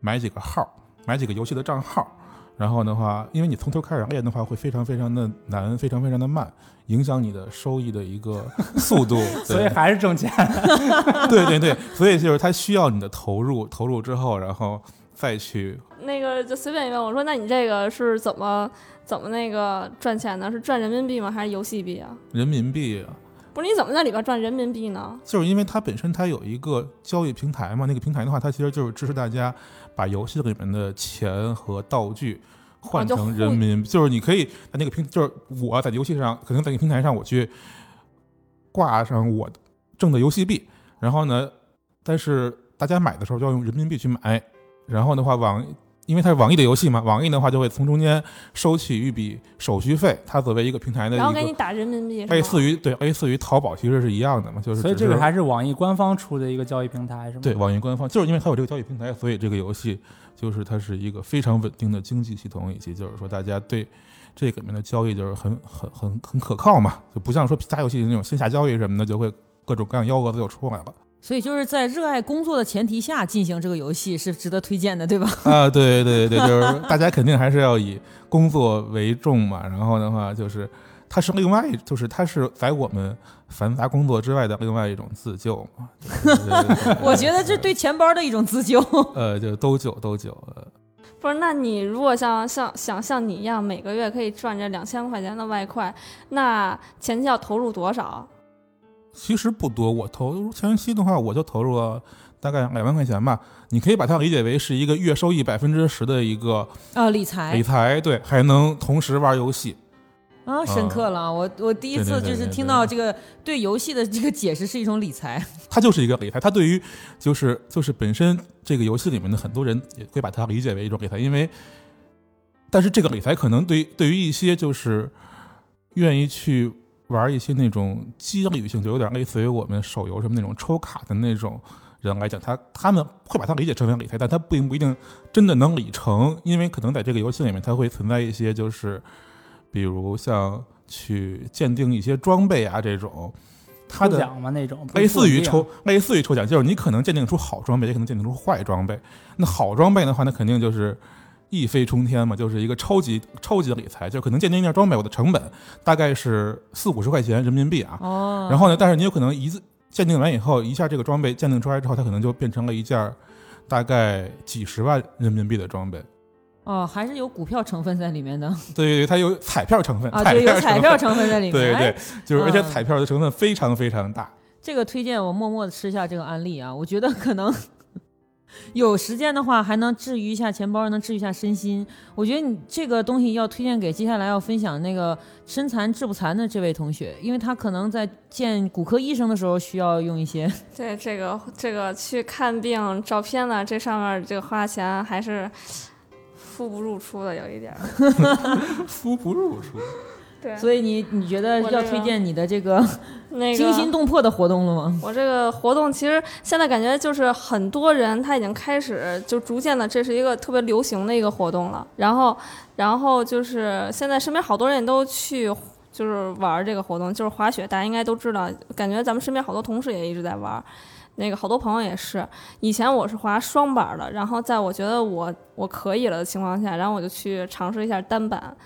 买几个号，买几个游戏的账号。然后的话，因为你从头开始练的话，会非常非常的难，非常非常的慢，影响你的收益的一个 速度。所以还是挣钱。对对对，所以就是它需要你的投入，投入之后，然后再去那个就随便一问，我说那你这个是怎么怎么那个赚钱呢？是赚人民币吗？还是游戏币啊？人民币。啊不是你怎么在里边赚人民币呢？就是因为它本身它有一个交易平台嘛，那个平台的话，它其实就是支持大家把游戏里面的钱和道具换成人民币，就是你可以在那个平，就是我在游戏上，可能在那个平台上我去挂上我挣的游戏币，然后呢，但是大家买的时候就要用人民币去买，然后的话网。因为它是网易的游戏嘛，网易的话就会从中间收取一笔手续费，它作为一个平台的然后给你打人民币，类似于对类似于淘宝其实是一样的嘛，就是所以这个还是网易官方出的一个交易平台，是吗？对，网易官方就是因为它有这个交易平台，所以这个游戏就是它是一个非常稳定的经济系统，以及就是说大家对这个里面的交易就是很很很很可靠嘛，就不像说其他游戏那种线下交易什么的，就会各种各样幺蛾子就出来了。所以就是在热爱工作的前提下进行这个游戏是值得推荐的，对吧？啊，对对对，就是大家肯定还是要以工作为重嘛，然后的话就是它是另外，就是它是在我们繁杂工作之外的另外一种自救嘛。对对对对我觉得这对钱包的一种自救。呃，就都救都救。呃不是，那你如果像像想像你一样每个月可以赚这两千块钱的外快，那前期要投入多少？其实不多，我投入前期的话，我就投入了大概两万块钱吧。你可以把它理解为是一个月收益百分之十的一个啊理财理财对，还能同时玩游戏。啊，深刻了！我我第一次就是听到这个对游戏的这个解释是一种理财。它就是一个理财，它对于就是就是本身这个游戏里面的很多人也会把它理解为一种理财，因为但是这个理财可能对对于一些就是愿意去玩一些那种激励性，就有点类似于我们手游什么那种抽卡的那种人来讲，他他们会把它理解成为理财，但他并不一定真的能理成，因为可能在这个游戏里面，它会存在一些就是，比如像去鉴定一些装备啊这种，它的奖嘛那种类似于抽类似于抽奖，就是你可能鉴定出好装备，也可能鉴定出坏装备。那好装备的话，那肯定就是一飞冲天嘛，就是一个超级超级的理财，就可能鉴定一件装备，我的成本大概是四五十块钱人民币啊。哦然后呢，但是你有可能一次鉴定完以后，一下这个装备鉴定出来之后，它可能就变成了一件大概几十万人民币的装备。哦，还是有股票成分在里面的。对对对，它有彩票成分啊对有彩票成分在里面对对就是而且嗯彩票的成分非常非常大。这个推荐我默默的吃下这个案例啊，我觉得可能有时间的话，还能治愈一下钱包，能治愈一下身心。我觉得你这个东西要推荐给接下来要分享那个身残志不残的这位同学，因为他可能在见骨科医生的时候需要用一些。对这个这个去看病照片呢，这上面这个花钱还是 付不入出的，有一点儿。付不入出。对，所以你你觉得要推荐你的这个 那个惊心动魄的活动了吗？我这个活动其实现在感觉就是很多人他已经开始就逐渐的，这是一个特别流行的一个活动了。然后，然后就是现在身边好多人都去就是玩这个活动，就是滑雪，大家应该都知道。感觉咱们身边好多同事也一直在玩，那个好多朋友也是。以前我是滑双板的，然后在我觉得我我可以了的情况下，然后我就去尝试一下单板。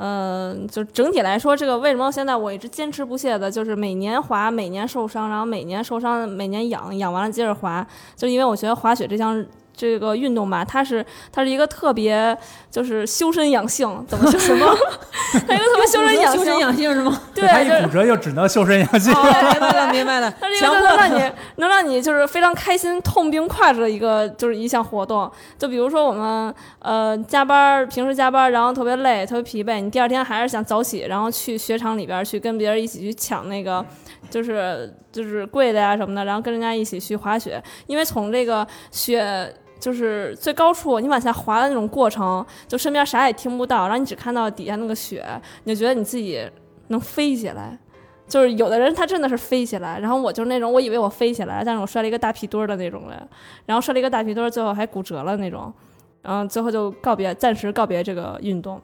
嗯，就整体来说，这个为什么现在我一直坚持不懈的，就是每年滑，每年受伤，然后每年受伤，每年养，养完了接着滑，就因为我觉得滑雪这项这个运动吧，它是它是一个特别就是修身养性，怎么说什么？它一个特别修身养性，修身养性是吗？对，它一骨折就只能修身养性。哦明白了，明白了。它是一个能让你能让你就是非常开心、痛并快乐的一个就是一项活动。就比如说我们呃加班儿，平时加班儿，然后特别累、特别疲惫，你第二天还是想早起，然后去雪场里边儿去跟别人一起去抢那个就是就是贵的呀什么的，然后跟人家一起去滑雪，因为从这个雪。就是最高处，你往下滑的那种过程，就身边啥也听不到，然后你只看到底下那个雪，你就觉得你自己能飞起来。就是有的人他真的是飞起来，然后我就是那种我以为我飞起来，但是我摔了一个大屁墩儿的那种人，然后摔了一个大屁墩儿，最后还骨折了那种，然后最后就告别，暂时告别这个运动。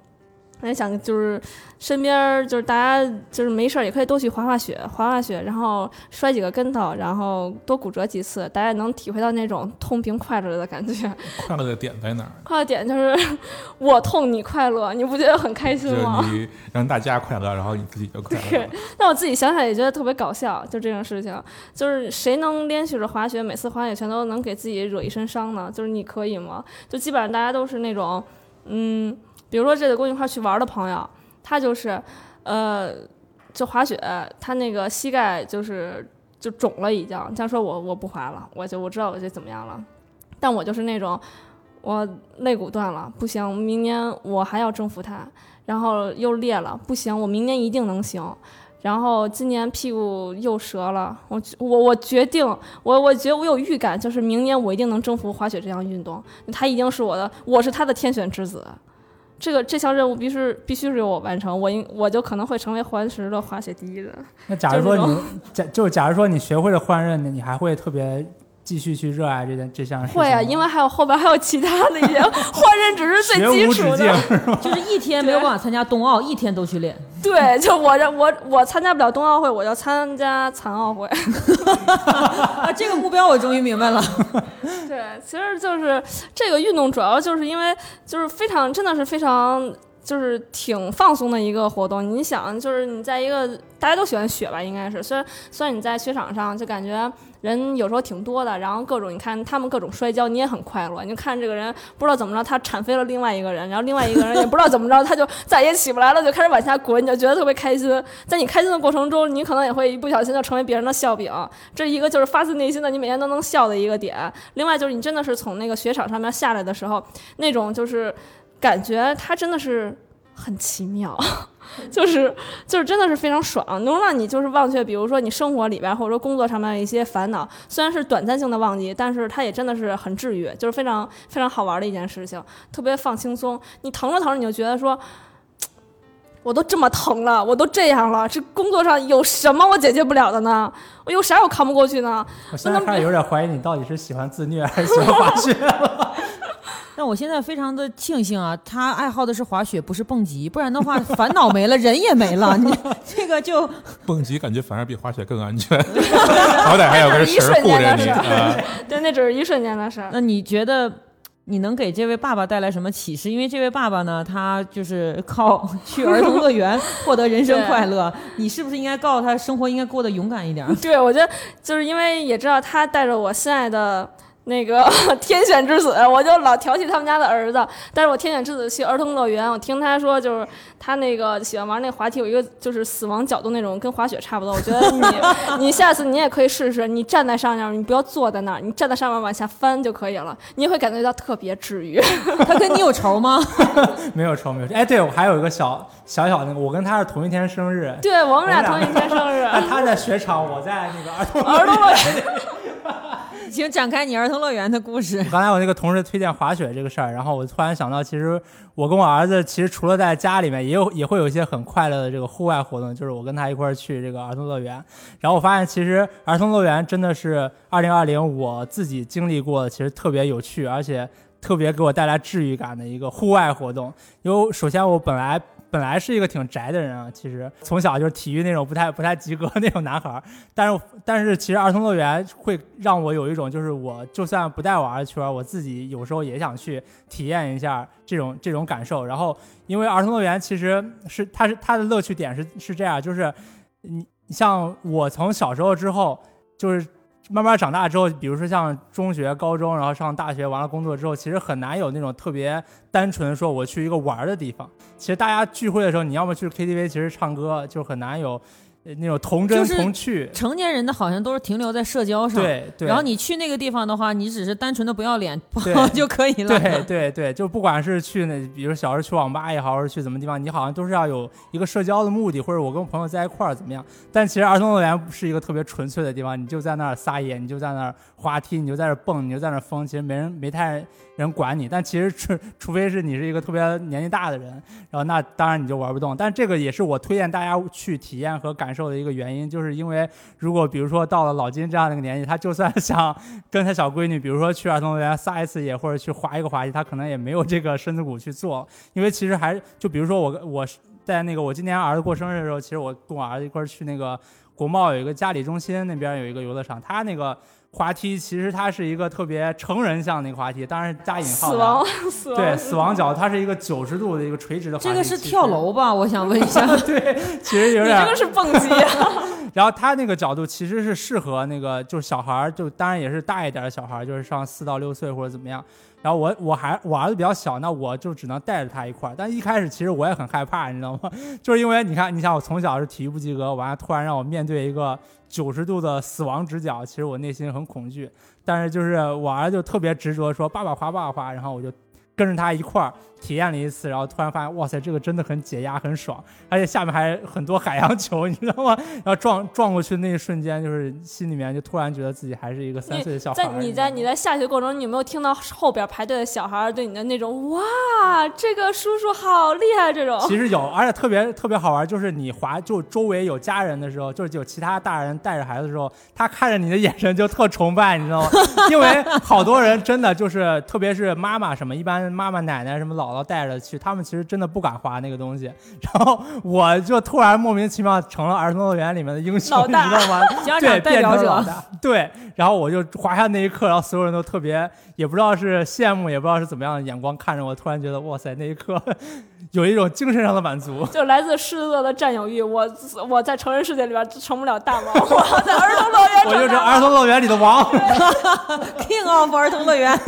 那想就是身边就是大家就是没事儿也可以多去滑滑雪，滑滑雪，然后摔几个跟头，然后多骨折几次，大家能体会到那种痛并快乐的感觉。快乐的点在哪儿？快乐点就是 我痛你快乐，你不觉得很开心就是吗？你让大家快乐，然后你自己就快乐对。但我自己想想也觉得特别搞笑，就这种事情，就是谁能连续着滑雪，每次滑雪全都能给自己惹一身伤呢？就是你可以吗？就基本上大家都是那种，嗯，比如说这次跟我一块去玩的朋友，他就是，呃，就滑雪，他那个膝盖就是就肿了已经，他说我我不滑了，我就我知道我这怎么样了，但我就是那种。我肋骨断了，不行，明年我还要征服它，然后又裂了，不行，我明年一定能行。然后今年屁股又折了，我我我决定，我我觉得我有预感，就是明年我一定能征服滑雪这项运动，它一定是我的，我是他的天选之子。这个这项任务必须必须是由我完成，我应我就可能会成为环石的滑雪第一人。那假如说你假就是假如说你学会了换刃，你还会特别继续去热爱这件这项事情？会啊，因为还有后边还有其他的一些 换刃，只是最基础的。就是一天没有办法参加冬奥，一天都去练。对，就我这我我参加不了冬奥会，我就参加残奥会。啊，这个目标我终于明白了。对，其实就是这个运动，主要就是因为就是非常真的是非常就是挺放松的一个活动。你想，就是你在一个大家都喜欢雪吧，应该是虽然虽然你在雪场上就感觉人有时候挺多的，然后各种你看他们各种摔跤，你也很快乐。你就看这个人不知道怎么着，他铲飞了另外一个人，然后另外一个人也不知道怎么着，他就再也起不来了，就开始往下滚，你就觉得特别开心。在你开心的过程中，你可能也会一不小心就成为别人的笑柄。这一个就是发自内心的，你每天都能笑的一个点。另外就是你真的是从那个雪场上面下来的时候，那种就是感觉它真的是很奇妙。就是就是真的是非常爽，能让你就是忘却，比如说你生活里边或者说工作上面的一些烦恼，虽然是短暂性的忘记，但是它也真的是很治愈，就是非常非常好玩的一件事情，特别放轻松。你疼着疼着你就觉得说，我都这么疼了，我都这样了，这工作上有什么我解决不了的呢？我有啥我扛不过去呢？我现在开始有点怀疑你到底是喜欢自虐还是喜欢滑雪了。但我现在非常的庆幸啊，他爱好的是滑雪，不是蹦极，不然的话 烦恼没了，人也没了。你 这个就蹦极感觉反而比滑雪更安全，好歹还有个一绳护着你瞬间的事啊。儿，对，那只是一瞬间的事儿。那你觉得你能给这位爸爸带来什么启示？因为这位爸爸呢，他就是靠去儿童乐园获得人生快乐。你是不是应该告诉他，生活应该过得勇敢一点？对，我觉得就是因为也知道他带着我心爱的那个 天选之子，我就老调戏他们家的儿子。但是我天选之子去儿童乐园，我听他说，就是他那个喜欢玩那滑梯，有一个就是死亡角度那种，跟滑雪差不多。我觉得你 你下次你也可以试试，你站在上面，你不要坐在那儿，你站在上面往下翻就可以了，你也会感觉到特别治愈。他跟你有仇吗？没有仇，没有仇。哎，对，我还有一个小小小的那个，我跟他是同一天生日。对我们俩同一天生日他在雪场，我在那个儿童儿童乐园。请展开你儿童乐园的故事。刚才我那个同事推荐滑雪这个事儿，然后我突然想到，其实我跟我儿子其实除了在家里面，也有也会有一些很快乐的这个户外活动，就是我跟他一块儿去这个儿童乐园。然后我发现，其实儿童乐园真的是2020我自己经历过的，其实特别有趣，而且特别给我带来治愈感的一个户外活动。因为首先我本来。本来是一个挺宅的人啊，其实从小就是体育那种不太不太及格那种男孩儿，但是但是其实儿童乐园会让我有一种就是我就算不带我儿子去玩，我自己有时候也想去体验一下这种这种感受。然后因为儿童乐园其实是它是它的乐趣点是是这样，就是你像我从小时候之后就是。慢慢长大之后，比如说像中学、高中，然后上大学，完了工作之后，其实很难有那种特别单纯说我去一个玩的地方。其实大家聚会的时候，你要么去 KTV，其实唱歌就很难有那种童真童趣。成年人的好像都是停留在社交上，对对然后你去那个地方的话，你只是单纯的不要脸对就可以了。对对对，就不管是去那，比如小时候去网吧也好，或者去什么地方，你好像都是要有一个社交的目的，或者我跟朋友在一块儿怎么样。但其实儿童乐园是一个特别纯粹的地方，你就在那儿撒野，你就在那儿滑梯，你就在那儿蹦，你就在那儿疯，其实没人没太人管你。但其实除除非是你是一个特别年纪大的人，然后那当然你就玩不动。但这个也是我推荐大家去体验和感受的一个原因，就是因为如果比如说到了老金这样的一个年纪，他就算 想跟他小闺女，比如说去儿童乐园撒一次野，或者去滑一个滑梯，他可能也没有这个身子骨去做，因为其实还就比如说我我在那个我今年儿子过生日的时候，其实我跟我儿子一块去那个国贸有一个嘉里中心那边有一个游乐场，它那个。滑梯其实它是一个特别成人向的一个滑梯，当然是加引号的死亡 死亡对死亡角，它是一个九十度的一个垂直的滑梯。这个是跳楼吧？我想问一下。对，其实有点。你这个是蹦极啊 然后它那个角度其实是适合那个就是小孩儿，就当然也是大一点的小孩儿，就是上四到六岁或者怎么样。然后我我还我儿子比较小，那我就只能带着他一块儿。但一开始其实我也很害怕，你知道吗？就是因为你看，你想我从小是体育不及格，完了突然让我面对一个九十度的死亡直角，其实我内心很恐惧。但是就是我儿子就特别执着说爸爸滑爸爸滑，然后我就跟着他一块儿体验了一次，然后突然发现哇塞，这个真的很解压，很爽，而且下面还很多海洋球，你知道吗？然后撞撞过去那一瞬间，就是心里面就突然觉得自己还是一个三岁的小孩在。你在你在下学过程中，你有没有听到后边排队的小孩对你的那种哇，这个叔叔好厉害这种？其实有，而且特别特别好玩，就是你滑就周围有家人的时候，就是有其他大人带着孩子的时候，他看着你的眼神就特崇拜，你知道吗？因为好多人真的就是，特别是妈妈什么，一般妈妈奶奶什么姥姥带着去，他们其实真的不敢滑那个东西。然后我就突然莫名其妙成了儿童乐园里面的英雄，你老大知道吗？对，变代表者成老大。对，然后我就滑下那一刻，然后所有人都特别，也不知道是羡慕，也不知道是怎么样的眼光看着我，突然觉得哇塞，那一刻 有一种精神上的满足。就来自狮子座的占有欲，我我在成人世界里边成不了大王，我在儿童乐园我就是儿童乐园里的王。King of 儿童乐园。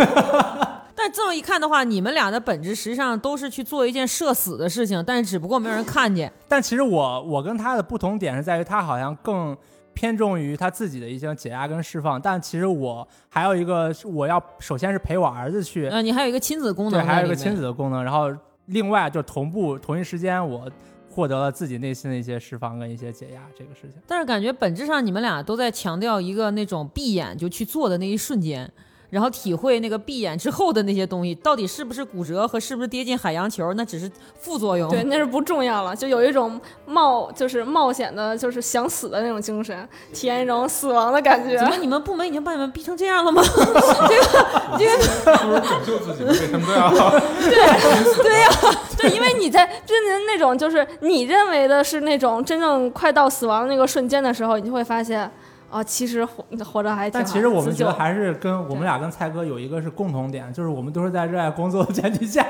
但这么一看的话，你们俩的本质实际上都是去做一件社死的事情，但是只不过没有人看见。但其实我我跟他的不同点是在于，他好像更偏重于他自己的一些解压跟释放。但其实我还有一个，我要首先是陪我儿子去，呃，你还有一个亲子功能对，还有一个亲子的功能。然后另外就同步同一时间，我获得了自己内心的一些释放跟一些解压这个事情。但是感觉本质上你们俩都在强调一个那种闭眼就去做的那一瞬间。然后体会那个闭眼之后的那些东西，到底是不是骨折和是不是跌进海洋球，那只是副作用。对，那是不重要了，就有一种冒就是冒险的，就是想死的那种精神，体验一种死亡的感觉。怎么你们部门已经把你们逼成这样了吗？这个这个不是拯救自己吗？为什么都要？对 对呀、对，因为你在真的那种就是你认为的是那种真正快到死亡的那个瞬间的时候，你就会发现。啊，其实活活着还挺好。但其实我们觉得还是跟我们俩跟蔡哥有一个是共同点，就是我们都是在热爱工作的前提下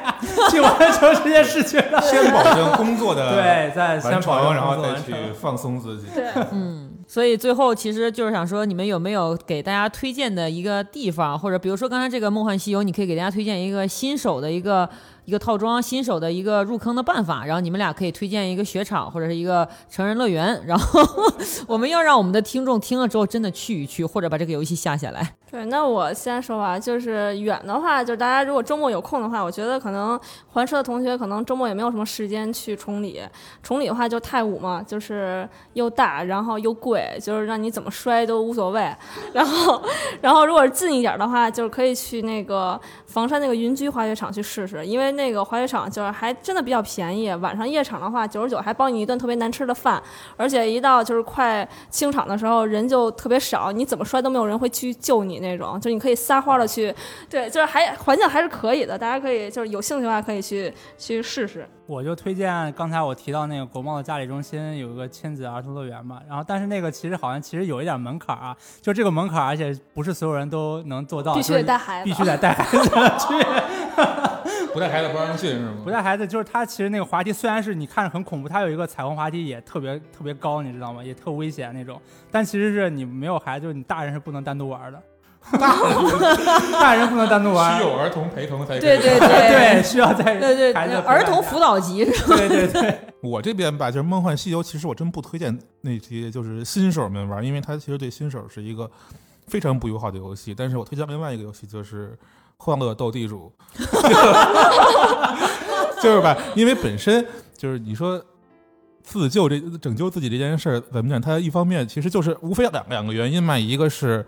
去完成这件事情的。先保证工作的对，再先保证，然后再去放松自己。对，嗯，所以最后其实就是想说，你们有没有给大家推荐的一个地方，或者比如说刚才这个《梦幻西游》，你可以给大家推荐一个新手的一个一个套装，新手的一个入坑的办法，然后你们俩可以推荐一个雪场或者是一个成人乐园，然后 我们要让我们的听众听了之后真的去一去，或者把这个游戏下下来。对，那我先说吧，就是远的话，就是大家如果周末有空的话，我觉得可能环车的同学可能周末也没有什么时间去崇礼。崇礼的话就太武嘛，就是又大，然后又贵，就是让你怎么摔都无所谓。然后，然后如果是近一点的话，就是可以去那个房山那个云居滑雪场去试试，因为那个滑雪场就是还真的比较便宜。晚上夜场的话，九十九还包你一顿特别难吃的饭，而且一到就是快清场的时候，人就特别少，你怎么摔都没有人会去救你那种，就你可以撒欢的去，对，就是还环境还是可以的，大家可以就是有兴趣的话可以去去试试。我就推荐刚才我提到那个国贸的嘉里中心有一个亲子儿童乐园嘛，然后但是那个其实好像其实有一点门槛啊，就这个门槛，而且不是所有人都能做到，必须得带孩子必须得带孩子去。不带孩子不让进是吗？不带孩子，就是它其实那个滑梯虽然是你看着很恐怖，它有一个彩虹滑梯也特别特别高，你知道吗？也特危险那种。但其实是你没有孩子，就是你大人是不能单独玩的。大 人大人不能单独玩，需有儿童陪同才对对对对，需要在对对孩子儿童辅导级是吧？对对对。我这边吧，就是《梦幻西游》，其实我真不推荐那些就是新手们玩，因为它其实对新手是一个非常不友好的游戏。但是我推荐另外一个游戏，就是《欢乐斗地主》，就是吧，因为本身就是你说自救这拯救自己这件事儿，怎么讲？它一方面其实就是无非两两个原因嘛，一个是。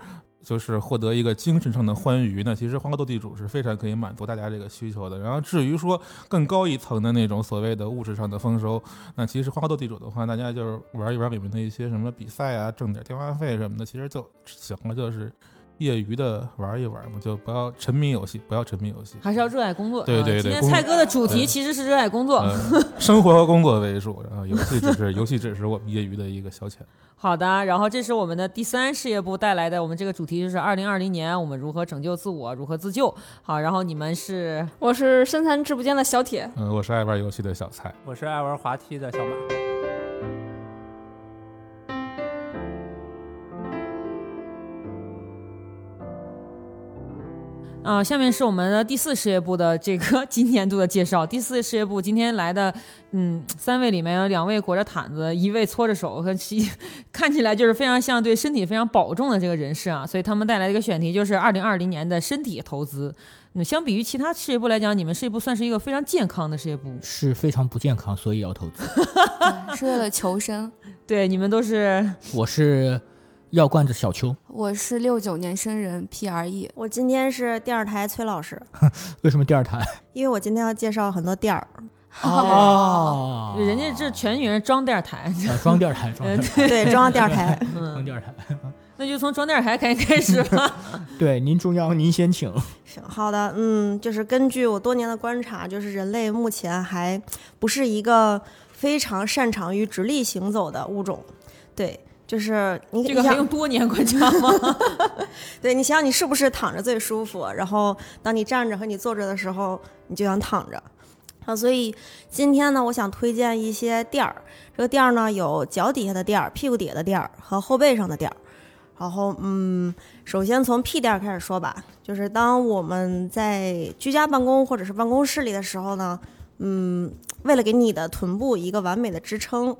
就是获得一个精神上的欢愉那，其实《欢乐斗地主》是非常可以满足大家这个需求的。然后至于说更高一层的那种所谓的物质上的丰收，那其实《欢乐斗地主》的话，大家就是玩一玩里面的一些什么比赛啊，挣点电话费什么的，其实就行了，就是业余的玩一玩嘛，就不要沉迷游戏，不要沉迷游戏，还是要热爱工作。对对对，啊今天工蔡哥的主题其实是热爱工作。嗯生活和工作为主，然后游戏只是 游戏只是我们业余的一个消遣。好的，然后这是我们的第三事业部带来的，我们这个主题就是二零二零年我们如何拯救自我，如何自救。好，然后你们是我是身残志不坚的小铁，嗯，我是爱玩游戏的小蔡。我是爱玩滑梯的小马。啊、下面是我们的第四事业部的这个 今年度的介绍。第四事业部今天来的，嗯，三位里面有两位裹着毯子，一位搓着手，和其 看起来就是非常像对身体非常保重的这个人士啊。所以他们带来的一个选题就是二零二零年的身体投资。嗯，相比于其他事业部来讲，你们事业部算是一个非常健康的事业部。是非常不健康，所以要投资。是为了求生。对，你们都是我是药罐子小邱，我是六九年生人，P R E。我今天是电视台崔老师，为什么第二台？因为我今天要介绍很多店儿。哦人家这全员装电台，啊装电台，装电台，对装电台 嗯装电台。那就从装电台开开始吧。对，您中央您先请。行，好的，嗯，就是根据我多年的观察，就是人类目前还不是一个非常擅长于直立行走的物种。对，就是你这个还用多年观察吗？对，你想想你是不是躺着最舒服？然后当你站着和你坐着的时候，你就想躺着。啊，所以今天呢，我想推荐一些垫儿。这个垫儿呢，有脚底下的垫儿、屁股底下的垫儿和后背上的垫儿。然后，嗯，首先从屁垫儿开始说吧，就是当我们在居家办公或者是办公室里的时候呢，嗯，为了给你的臀部一个完美的支撑，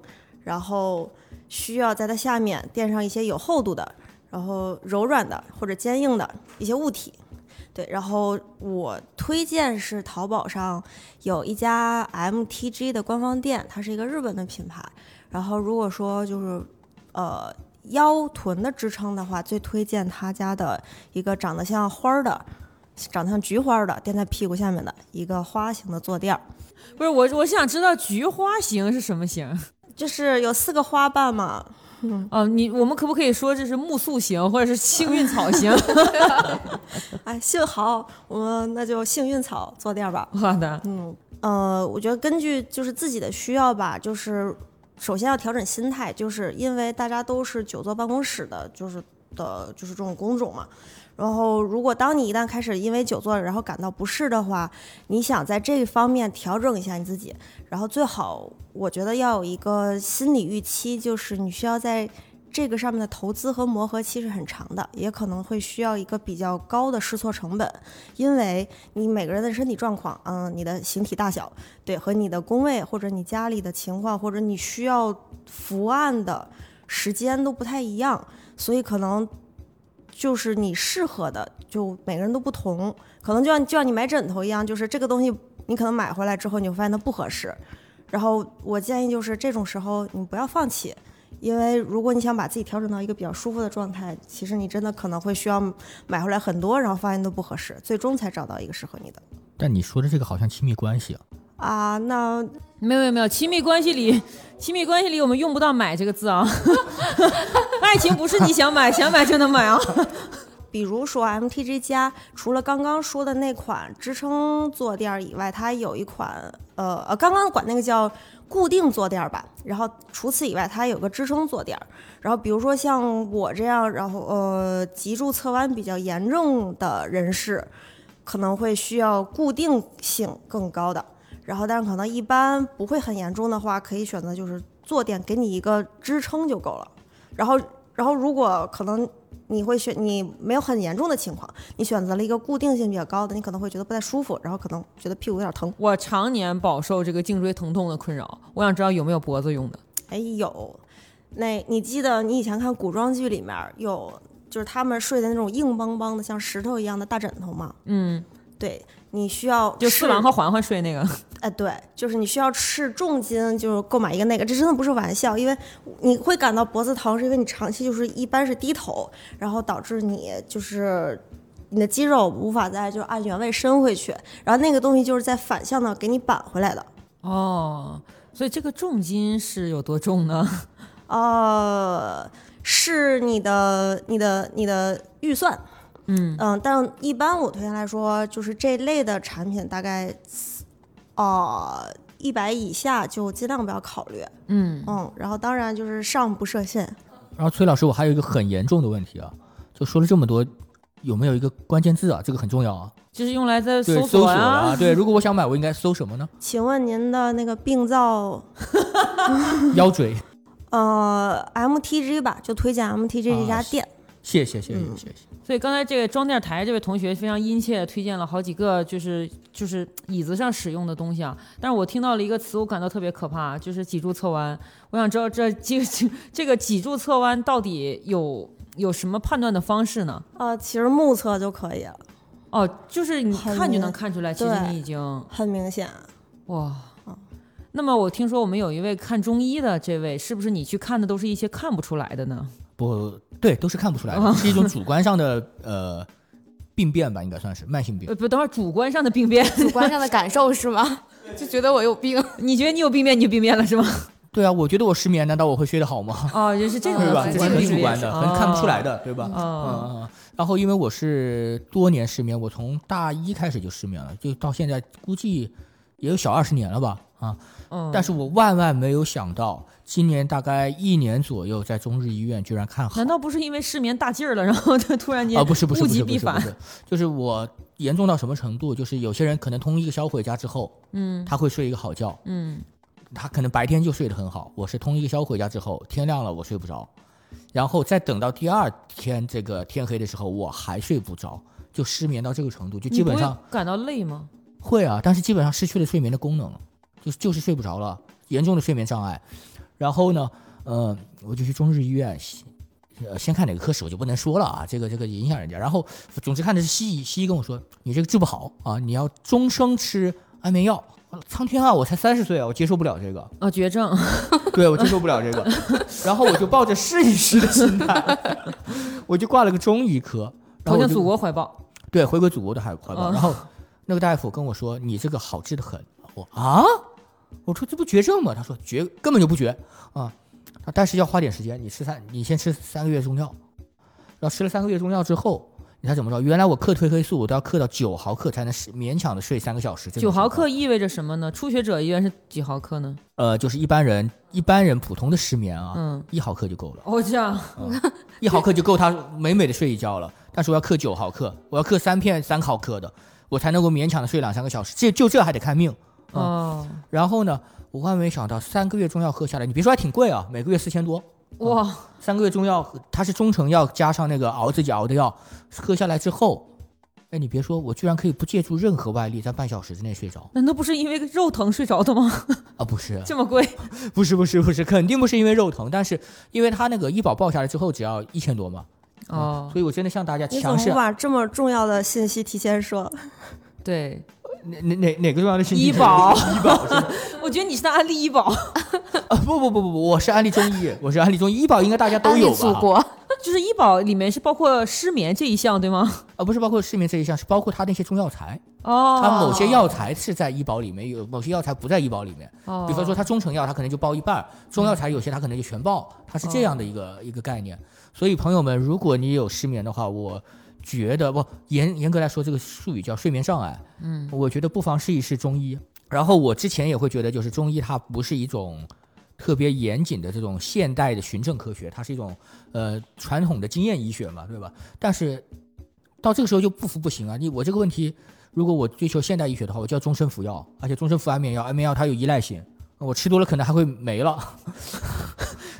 然后需要在它下面垫上一些有厚度的，然后柔软的或者坚硬的一些物体。对，然后我推荐是淘宝上有一家 MTG 的官方店，它是一个日本的品牌。然后如果说就是呃腰臀的支撑的话，最推荐他家的一个长得像花儿的，长得像菊花的垫在屁股下面的一个花型的坐垫儿。不是我，我想知道菊花型是什么型？就是有四个花瓣嘛。嗯，哦，你我们可不可以说这是木塑型，或者是幸运草型？哎，幸好我们那就幸运草坐垫吧。好的，嗯呃，我觉得根据就是自己的需要吧，就是首先要调整心态，就是因为大家都是久坐办公室的，就是的，就是这种工种嘛。然后，如果当你一旦开始因为久坐然后感到不适的话，你想在这方面调整一下你自己，然后最好我觉得要有一个心理预期，就是你需要在这个上面的投资和磨合期是很长的，也可能会需要一个比较高的试错成本，因为你每个人的身体状况，嗯，你的形体大小，对，和你的工位或者你家里的情况，或者你需要伏案的时间都不太一样，所以可能就是你适合的，就每个人都不同，可能就像就像你买枕头一样，就是这个东西你可能买回来之后，你会发现它不合适。然后我建议就是这种时候你不要放弃，因为如果你想把自己调整到一个比较舒服的状态，其实你真的可能会需要买回来很多，然后发现都不合适，最终才找到一个适合你的。但你说的这个好像亲密关系啊，啊，那没有没有没有，亲密关系里，亲密关系里我们用不到“买”这个字啊。爱情不是你想买 想买就能买啊。比如说 MTG 加，除了刚刚说的那款支撑坐垫儿以外，它有一款呃呃，刚刚管那个叫固定坐垫儿吧。然后除此以外，它还有个支撑坐垫儿。然后比如说像我这样，然后呃脊柱侧弯比较严重的人士，可能会需要固定性更高的。然后但是可能一般不会很严重的话，可以选择就是坐垫给你一个支撑就够了。然后然后如果可能。你会选你没有很严重的情况，你选择了一个固定性比较高的，你可能会觉得不太舒服，然后可能觉得屁股有点疼。我常年饱受这个颈椎疼痛的困扰，我想知道有没有脖子用的？哎，有。那你记得你以前看古装剧里面有，就是他们睡的那种硬邦邦的像石头一样的大枕头吗？嗯，对，你需要就四郎和环环睡那个。哎，对，就是你需要斥重金，就是购买一个那个，这真的不是玩笑，因为你会感到脖子疼，是因为你长期就是一般是低头，然后导致你就是你的肌肉无法再就是按原位伸回去，然后那个东西就是在反向的给你扳回来的。哦，所以这个重金是有多重呢？呃，是你的、你的、你的预算。嗯嗯，但一般我推荐来说，就是这类的产品大概。哦，一百以下就尽量不要考虑。嗯嗯，然后当然就是上不设限。然后崔老师，我还有一个很严重的问题啊，就说了这么多，有没有一个关键字啊？这个很重要啊。就是用来在搜索啊。对，如果我想买，我应该搜什么呢？请问您的那个病灶 腰椎？呃，MTG 吧，就推荐 MTG 这家店。谢谢谢谢谢谢。所以刚才这个装电台这位同学非常殷切推荐了好几个，就是就是椅子上使用的东西啊。但是我听到了一个词，我感到特别可怕，就是脊柱侧弯。我想知道这这这个脊柱侧弯到底有有什么判断的方式呢？呃，其实目测就可以了。哦，就是你看就能看出来，其实你已经很明显。哇，那么我听说我们有一位看中医的这位，是不是你去看的都是一些看不出来的呢？不对，都是看不出来的，是一种主观上的呃病变吧，应该算是慢性病。呃，不，等会儿主观上的病变，主观上的感受是吗？就觉得我有病，你觉得你有病变，你就病变了是吗？对啊，我觉得我失眠，难道我会睡得好吗？哦，就是这种对吧？这是很主观的，哦很看不出来的，对吧？哦嗯嗯。然后因为我是多年失眠，我从大一开始就失眠了，就到现在估计也有小二十年了吧啊。嗯但是我万万没有想到，今年大概一年左右，在中日医院居然看好。难道不是因为失眠大劲儿了，然后他突然间啊，不是不是物不是不？是不是，就是我严重到什么程度？就是有些人可能通一个宵回家之后，嗯他会睡一个好觉，嗯他可能白天就睡得很好。我是通一个宵回家之后，天亮了我睡不着，然后再等到第二天这个天黑的时候，我还睡不着，就失眠到这个程度，就基本上感到累吗？会啊，但是基本上失去了睡眠的功能，就就是睡不着了，严重的睡眠障碍。然后呢，呃，我就去中日医院，呃，先看哪个科室我就不能说了啊，这个这个影响人家。然后总之看的是西医，西医跟我说你这个治不好啊，你要终生吃安眠药苍天啊，我才三十岁啊，我接受不了这个。啊，绝症。对，我接受不了这个。然后我就抱着试一试的心态，我就挂了个中医科，投向祖国怀抱。对，回归祖国的怀怀抱。嗯然后那个大夫跟我说：“你这个好治的很。”我啊，我说这不绝症吗？他说绝根本就不绝啊，但是要花点时间。你吃三，你先吃三个月中药，然后吃了三个月中药之后，你猜怎么着？原来我克褪黑素我都要克到九毫克才能睡勉强的睡三个小时。九毫克意味着什么呢？初学者一般是几毫克呢？呃，就是一般人一般人普通的失眠啊，嗯一毫克就够了。哦，这样。一毫克就够他美美的睡一觉了。但是我要克九毫克，我要克三片三毫克的，我才能够勉强的睡两三个小时。这就这还得看命。啊哦，然后呢，我万万没想到三个月中药喝下来，你别说还挺贵啊，每个月四千多。哇，三个月中药它是中成药加上那个熬自己熬的药，喝下来之后，哎，你别说，我居然可以不借助任何外力，在半小时之内睡着难道不是因为肉疼睡着的吗？啊？不是，这么贵？不是不是不是，肯定不是因为肉疼，但是因为他那个医保报下来之后只要一千多嘛。哦，所以我真的向大家你怎强势么不把这么重要的信息提前说？对，哪哪哪哪个重要的信息？医保，医保？我觉得你是在安利医保。啊不不不不不，我是安利中医，我是安利中医，医保应该大家都有吧？就是医保里面是包括失眠这一项，对吗？啊，不是包括失眠这一项，是包括他那些中药材。哦，它某些药材是在医保里面，有某些药材不在医保里面。哦比方说，它中成药它可能就报一半，中药材有些它可能就全报，它是这样的一个、一个概念。所以朋友们，如果你有失眠的话，我觉得不严严格来说，这个术语叫睡眠障碍。嗯我觉得不妨试一试中医。然后我之前也会觉得，就是中医它不是一种特别严谨的这种现代的循证科学，它是一种呃传统的经验医学嘛，对吧？但是到这个时候就不服不行啊！你我这个问题，如果我追求现代医学的话，我就要终身服药，而且终身服安眠药，安眠药它有依赖性，我吃多了可能还会没了。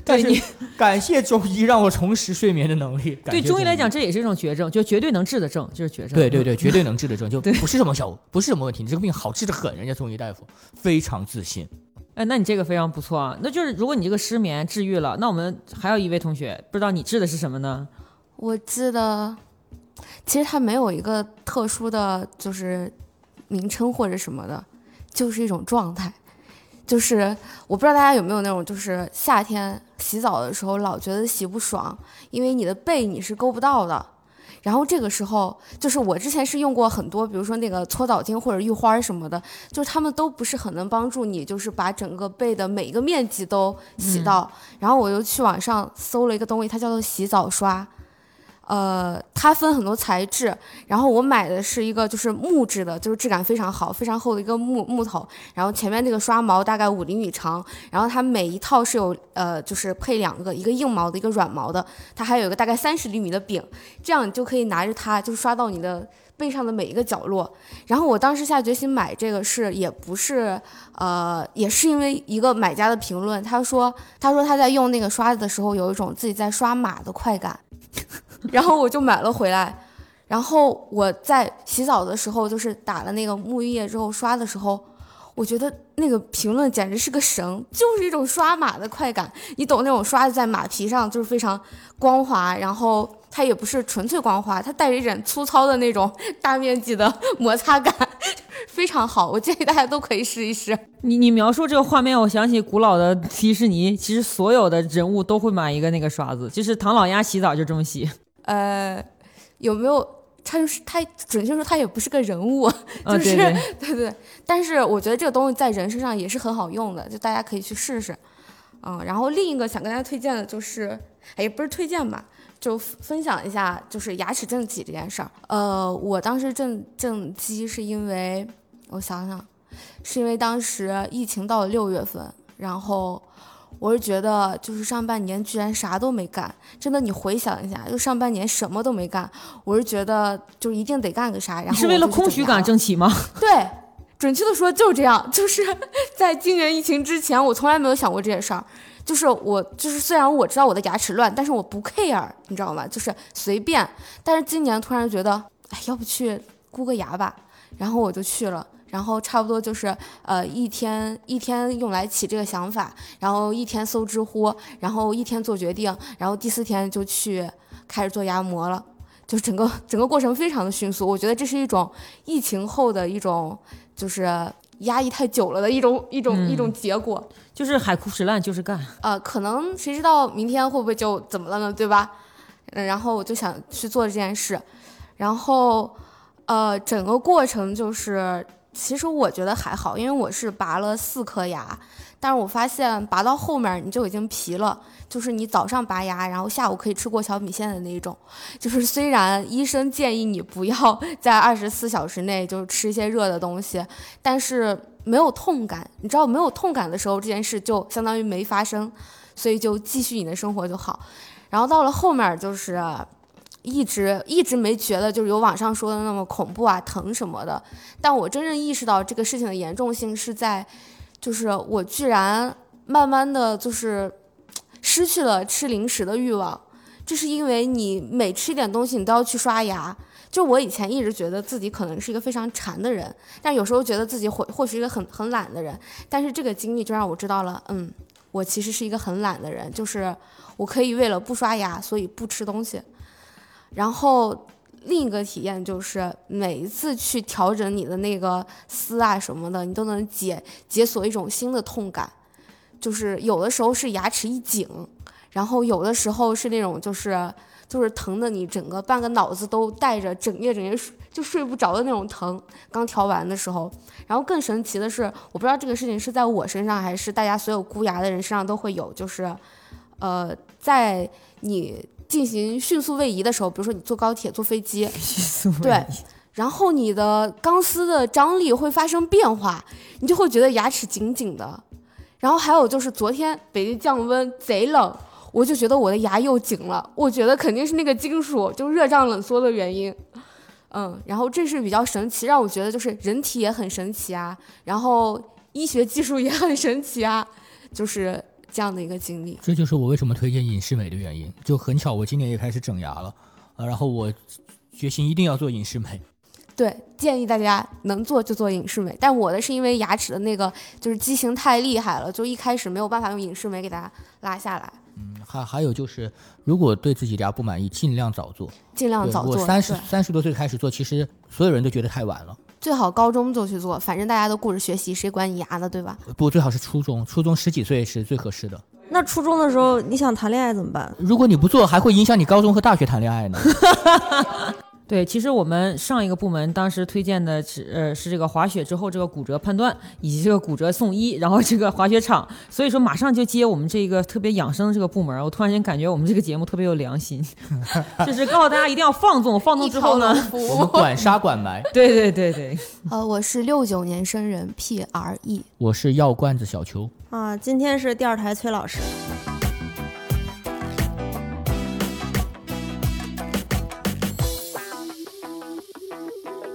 但是 感谢中医让我重拾睡眠的能力。对中医来讲，这也是一种绝症，就绝对能治的症，就是绝症。对对对，绝对能治的症，就 不是什么小，不是什么问题，你这个病好治的很，人家中医大夫非常自信。哎，那你这个非常不错啊。那就是如果你这个失眠治愈了，那我们还有一位同学，不知道你治的是什么呢？我记得，其实它没有一个特殊的就是名称或者什么的，就是一种状态。就是我不知道大家有没有那种，就是夏天洗澡的时候老觉得洗不爽，因为你的背你是够不到的。然后这个时候，就是我之前是用过很多，比如说那个搓澡巾或者浴花什么的，就是他们都不是很能帮助你，就是把整个背的每一个面积都洗到。然后我又去网上搜了一个东西，它叫做洗澡刷。呃，它分很多材质，然后我买的是一个就是木质的，就是质感非常好、非常厚的一个木木头，然后前面那个刷毛大概五厘米长，然后它每一套是有呃就是配两个，一个硬毛的，一个软毛的，它还有一个大概三十厘米的柄，这样你就可以拿着它就刷到你的背上的每一个角落。然后我当时下决心买这个是也不是呃也是因为一个买家的评论，他说他说他在用那个刷子的时候有一种自己在刷马的快感。然后我就买了回来，然后我在洗澡的时候，就是打了那个沐浴液之后刷的时候，我觉得那个评论简直是个神，就是一种刷马的快感。你懂那种刷子在马皮上就是非常光滑，然后它也不是纯粹光滑，它带着一点粗糙的那种大面积的摩擦感，非常好。我建议大家都可以试一试。你你描述这个画面，我想起古老的迪士尼，其实所有的人物都会买一个那个刷子，就是唐老鸭洗澡就这么洗。呃，有没有？他就是他，准确说他也不是个人物，啊 就是、对 对对但是我觉得这个东西在人身上也是很好用的，就大家可以去试试。嗯，然后另一个想跟大家推荐的就是，哎，也不是推荐吧，就分享一下，就是牙齿正畸这件事儿。呃，我当时正正畸是因为，我想想，是因为当时疫情到了六月份，然后。我是觉得，就是上半年居然啥都没干，真的，你回想一下，就上半年什么都没干，我是觉得就一定得干个啥。然后你是为了空虚感正争气吗？对，准确的说就是这样，就是 在今年疫情之前，我从来没有想过这件事儿。就是我，就是虽然我知道我的牙齿乱，但是我不 care，你知道吗？就是随便。但是今年突然觉得，哎，要不去箍个牙吧？然后我就去了。然后差不多就是呃一天一天用来起这个想法，然后一天搜知乎，然后一天做决定，然后第四天就去开始做牙模了，就整个整个过程非常的迅速。我觉得这是一种疫情后的一种就是压抑太久了的一种一种、嗯一种结果。就是海枯石烂，就是干。呃，可能谁知道明天会不会就怎么了呢？对吧？嗯然后我就想去做这件事，然后呃，整个过程就是，其实我觉得还好，因为我是拔了四颗牙，但是我发现拔到后面你就已经皮了，就是你早上拔牙，然后下午可以吃过桥米线的那一种。就是虽然医生建议你不要 在二十四小时内就吃一些热的东西，但是没有痛感。你知道没有痛感的时候，这件事就相当于没发生，所以就继续你的生活就好。然后到了后面就是。一直一直没觉得就是有网上说的那么恐怖啊、疼什么的，但我真正意识到这个事情的严重性是在，就是我居然慢慢的就是失去了吃零食的欲望，这是因为你每吃一点东西你都要去刷牙。就我以前一直觉得自己可能是一个非常馋的人，但有时候觉得自己或或许一个很很懒的人，但是这个经历就让我知道了，嗯，我其实是一个很懒的人，就是我可以为了不刷牙，所以不吃东西。然后另一个体验就是，每一次去调整你的那个丝啊什么的，你都能解解锁一种新的痛感。就是有的时候是牙齿一紧，然后有的时候是那种就是就是疼的你整个半个脑子都带着整夜整夜睡就睡不着的那种疼。刚调完的时候，然后更神奇的是，我不知道这个事情是在我身上还是大家所有箍牙的人身上都会有，就是呃，在你进行迅速位移的时候，比如说你坐高铁、坐飞机，对，然后你的钢丝的张力会发生变化，你就会觉得牙齿紧紧的。然后还有就是昨天北京降温贼冷，我就觉得我的牙又紧了，我觉得肯定是那个金属就热胀冷缩的原因。嗯，然后这是比较神奇，让我觉得就是人体也很神奇啊，然后医学技术也很神奇啊，就是这样的一个经历。这就是我为什么推荐隐适美的原因。就很巧，我今年也开始整牙了，呃，然后我决心一定要做隐适美。对，建议大家能做就做隐适美，但我的是因为牙齿的那个就是畸形太厉害了，就一开始没有办法用隐适美给大家拉下来，嗯还还有就是，如果对自己的牙不满意，尽量早做。尽量早做。我三十三十多岁开始做，其实所有人都觉得太晚了。最好高中就去做，反正大家都顾着学习，谁管你牙呢，对吧？不，最好是初中，初中十几岁是最合适的。那初中的时候你想谈恋爱怎么办？如果你不做，还会影响你高中和大学谈恋爱呢。对，其实我们上一个部门当时推荐的是呃是这个滑雪之后这个骨折判断以及这个骨折送医，然后这个滑雪场，所以说马上就接我们这个特别养生的这个部门，我突然间感觉我们这个节目特别有良心，就是告诉大家一定要放纵，放纵之后呢，我们管杀管埋。对对对对，呃，我是六九年生人，P R E。我是药罐子小邱。啊，今天是第二台崔老师。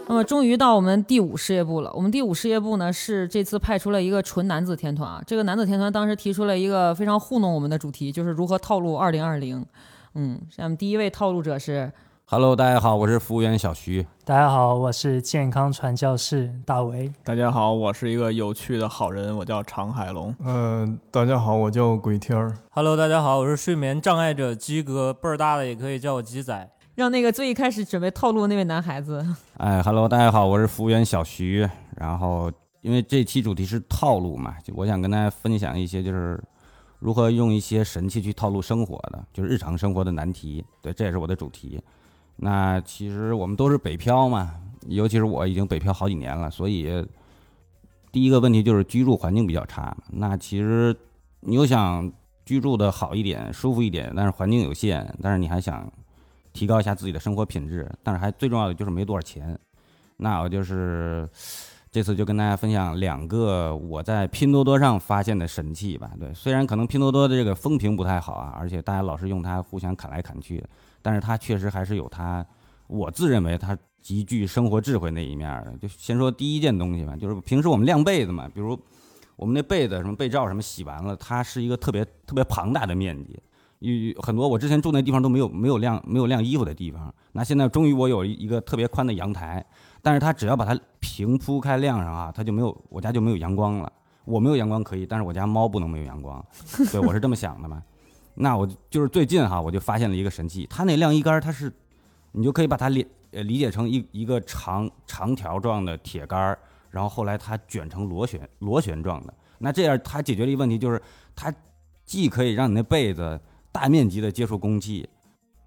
那么终于到我们第五事业部了。我们第五事业部呢是这次派出了一个纯男子天团啊。这个男子天团当时提出了一个非常糊弄我们的主题，就是如何套路二零二零。嗯，咱们第一位套路者是 Hello，大家好，我是服务员小徐。大家好，我是健康传教士大为。大家好，我是一个有趣的好人，我叫常海龙。呃，大家好，我叫鬼天儿。Hello，大家好，我是睡眠障碍者鸡哥，倍儿大的也可以叫我鸡仔。让那个最一开始准备套路的那位男孩子。哎，Hello，大家好，我是服务员小徐。然后，因为这期主题是套路嘛，就我想跟大家分享一些就是如何用一些神器去套路生活的，就是日常生活的难题。对，这也是我的主题。那其实我们都是北漂嘛，尤其是我已经北漂好几年了，所以第一个问题就是居住环境比较差。那其实你又想居住的好一点、舒服一点，但是环境有限，但是你还想提高一下自己的生活品质，但是还最重要的就是没多少钱。那我就是这次就跟大家分享两个我在拼多多上发现的神器吧。对，虽然可能拼多多的这个风评不太好啊，而且大家老是用它互相砍来砍去，但是它确实还是有它，我自认为它极具生活智慧那一面的。就先说第一件东西吧，就是平时我们晾被子嘛，比如我们那被子什么被罩什么洗完了，它是一个特别特别庞大的面积。有很多我之前住那地方都没有没有晾没有晾衣服的地方，那现在终于我有一个特别宽的阳台，但是它只要把它平铺开晾上啊，它就没有我家就没有阳光了。我没有阳光可以，但是我家猫不能没有阳光，对我是这么想的嘛。那我就是最近哈，我就发现了一个神器，它那晾衣杆它是，你就可以把它理呃理解成一一个长长条状的铁杆儿，然后后来它卷成螺旋螺旋状的。那这样它解决了一个问题，就是它既可以让你那被子大面积的接触空气，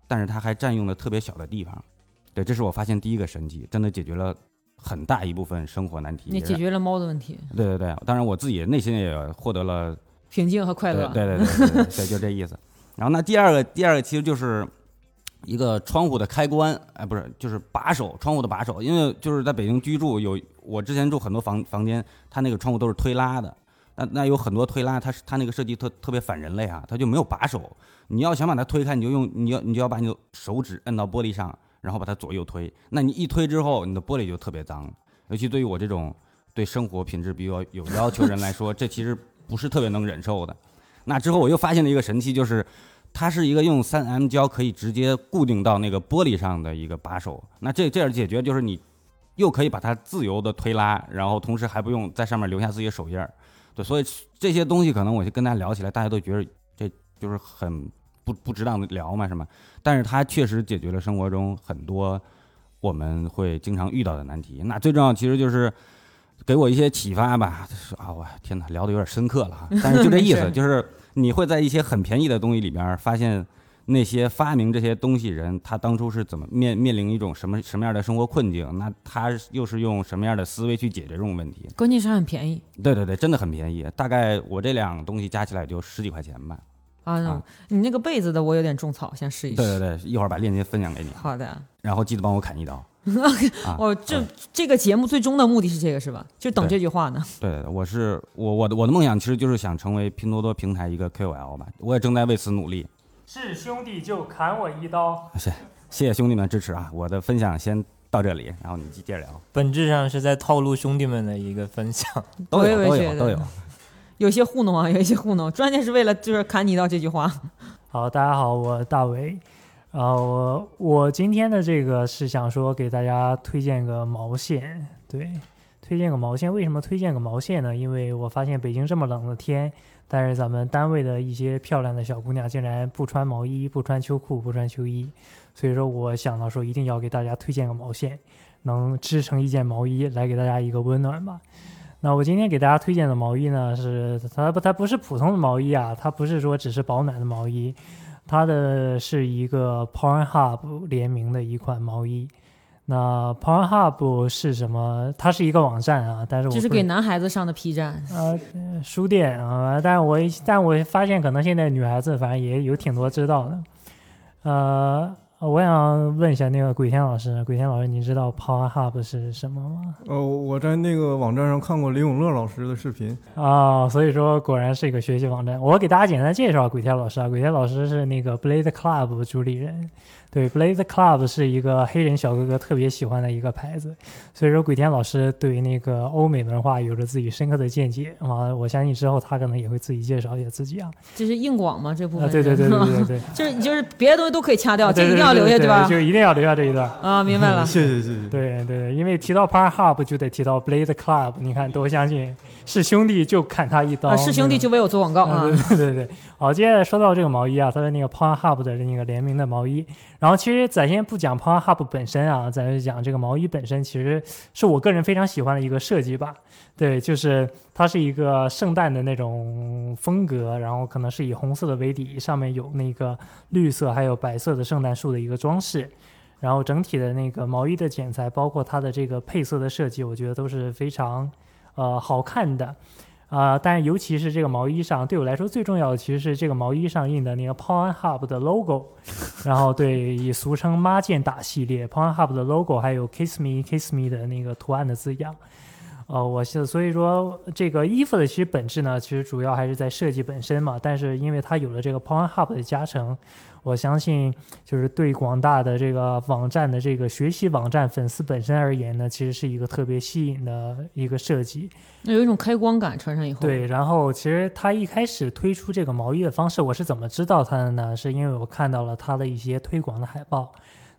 但是它还占用了特别小的地方。对，这是我发现第一个神奇，真的解决了很大一部分生活难题。也解决了猫的问题，对对对，当然我自己内心也获得了平静和快乐。对对对对对对，就这意思。然后那第二个第二个其实就是一个窗户的开关，哎，不是，就是把手，窗户的把手。因为就是在北京居住，有我之前住很多房房间，它那个窗户都是推拉的。那那有很多推拉，它是它那个设计特特别反人类啊，它就没有把手。你要想把它推开，你就用你要你就要把你的手指摁到玻璃上，然后把它左右推。那你一推之后，你的玻璃就特别脏。尤其对于我这种对生活品质比较有要求人来说，这其实不是特别能忍受的。那之后我又发现了一个神器，就是它是一个用三 M 胶可以直接固定到那个玻璃上的一个把手。那这这样解决就是你又可以把它自由的推拉，然后同时还不用在上面留下自己的手印儿。对，所以这些东西可能我就跟大家聊起来，大家都觉得就是很不不值当的聊嘛，是吗？但是它确实解决了生活中很多我们会经常遇到的难题。那最重要其实就是给我一些启发吧。啊，我天哪，聊的有点深刻了哈。但是就这意思，就是你会在一些很便宜的东西里边发现。那些发明这些东西人，他当初是怎么面面临一种什么什么样的生活困境？那他又是用什么样的思维去解决这种问题？关键是很便宜。对对对，真的很便宜，大概我这两东西加起来就十几块钱吧。啊，你那个被子的我有点种草，先试一试。对对对，一会儿把链接分享给你。好的。然后记得帮我砍一刀。哦，这这个节目最终的目的是这个是吧？就等这句话呢。对，我是我我的我的梦想其实就是想成为拼多多平台一个 KOL 吧，我也正在为此努力。是兄弟就砍我一刀。谢谢谢兄弟们支持啊！我的分享先到这里，然后你接着聊。本质上是在套路兄弟们的一个分享，都有都有都有。有有些糊弄啊，有一些糊弄，关键是为了就是砍你一刀这句话。好，大家好，我大伟。啊，我我今天的这个是想说给大家推荐个毛线，对，推荐个毛线。为什么推荐个毛线呢？因为我发现北京这么冷的天。但是咱们单位的一些漂亮的小姑娘竟然不穿毛衣、不穿秋裤、不穿秋衣，所以说我想到说一定要给大家推荐个毛线，能织成一件毛衣来给大家一个温暖吧。那我今天给大家推荐的毛衣呢，是它不它不是普通的毛衣啊，它不是说只是保暖的毛衣，它的是一个 Pornhub 联名的一款毛衣。那 Pornhub 是什么？它是一个网站啊，但是我就是给男孩子上的 P 站，呃，书店啊。但我但我发现可能现在女孩子反正也有挺多知道的，呃。我想问一下那个鬼天老师，鬼天老师，你知道 Pornhub 是什么吗？哦，我在那个网站上看过李永乐老师的视频啊，所以说果然是一个学习网站。我给大家简单介绍鬼天老师啊，鬼天老师是那个 Blade Club 主理人。对，Blaze Club 是一个黑人小哥哥特别喜欢的一个牌子，所以说鬼天老师对于那个欧美文化有着自己深刻的见解啊。我相信之后他可能也会自己介绍一下自己啊。这是硬广吗？这部分？对对对对对对，就是你就是别的东西都可以掐掉，这一定要留下，对吧？就一定要留下这一段啊，明白了。谢谢谢谢。对对，因为提到 Pornhub 就得提到 Blaze Club，你看多相信。是兄弟就砍他一刀，是兄弟就为我做广告啊！对对对，好，接下来说到这个毛衣啊，它的那个 Pornhub 的那个联名的毛衣。然后其实咱先不讲 Pornhub 本身啊，咱就讲这个毛衣本身，其实是我个人非常喜欢的一个设计吧。对，就是它是一个圣诞的那种风格，然后可能是以红色的为底，上面有那个绿色还有白色的圣诞树的一个装饰。然后整体的那个毛衣的剪裁，包括它的这个配色的设计，我觉得都是非常。呃，好看的，啊，但尤其是这个毛衣上，对我来说最重要的其实是这个毛衣上印的那个 Pornhub 的 logo，然后对，以俗称“妈剑打”系列 Pornhub 的 logo，还有 Kiss Me Kiss Me 的那个图案的字样，呃，我是所以说这个衣服的其实本质呢，其实主要还是在设计本身嘛，但是因为它有了这个 Pornhub 的加成。我相信，就是对广大的这个网站的这个学习网站粉丝本身而言呢，其实是一个特别吸引的一个设计。那有一种开光感，穿上以后。对，然后其实他一开始推出这个毛衣的方式，我是怎么知道它的呢？是因为我看到了他的一些推广的海报。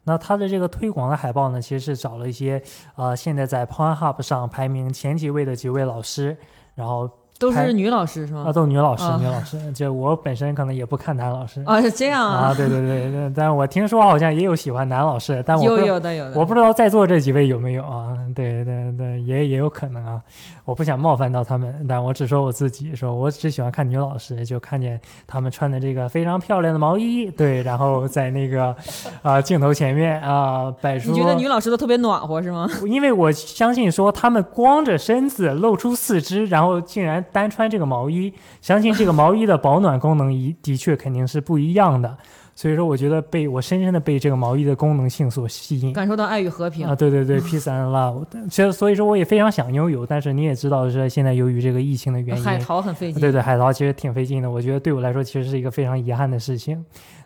那他的这个推广的海报呢，其实是找了一些呃，现在在 Pornhub 上排名前几位的几位老师，然后。都是女老师是吗？啊，都是女老师，啊女老师。就我本身可能也不看男老师啊是这样啊啊，对对对对，但我听说好像也有喜欢男老师，但我有有的有的我不知道在座这几位有没有啊？对对对，也也有可能啊，我不想冒犯到他们，但我只说我自己，说我只喜欢看女老师，就看见他们穿的这个非常漂亮的毛衣，对，然后在那个啊、镜头前面啊、摆出。你觉得女老师都特别暖和是吗？因为我相信说他们光着身子露出四肢，然后竟然单穿这个毛衣，相信这个毛衣的保暖功能一 的确肯定是不一样的。所以说，我觉得被我深深的被这个毛衣的功能性所吸引。感受到爱与和平啊，对对对，peace and love。其实所以说我也非常想拥有，但是你也知道，是现在由于这个疫情的原因，海淘很费劲对对，海淘其实挺费劲的。我觉得对我来说，其实是一个非常遗憾的事情。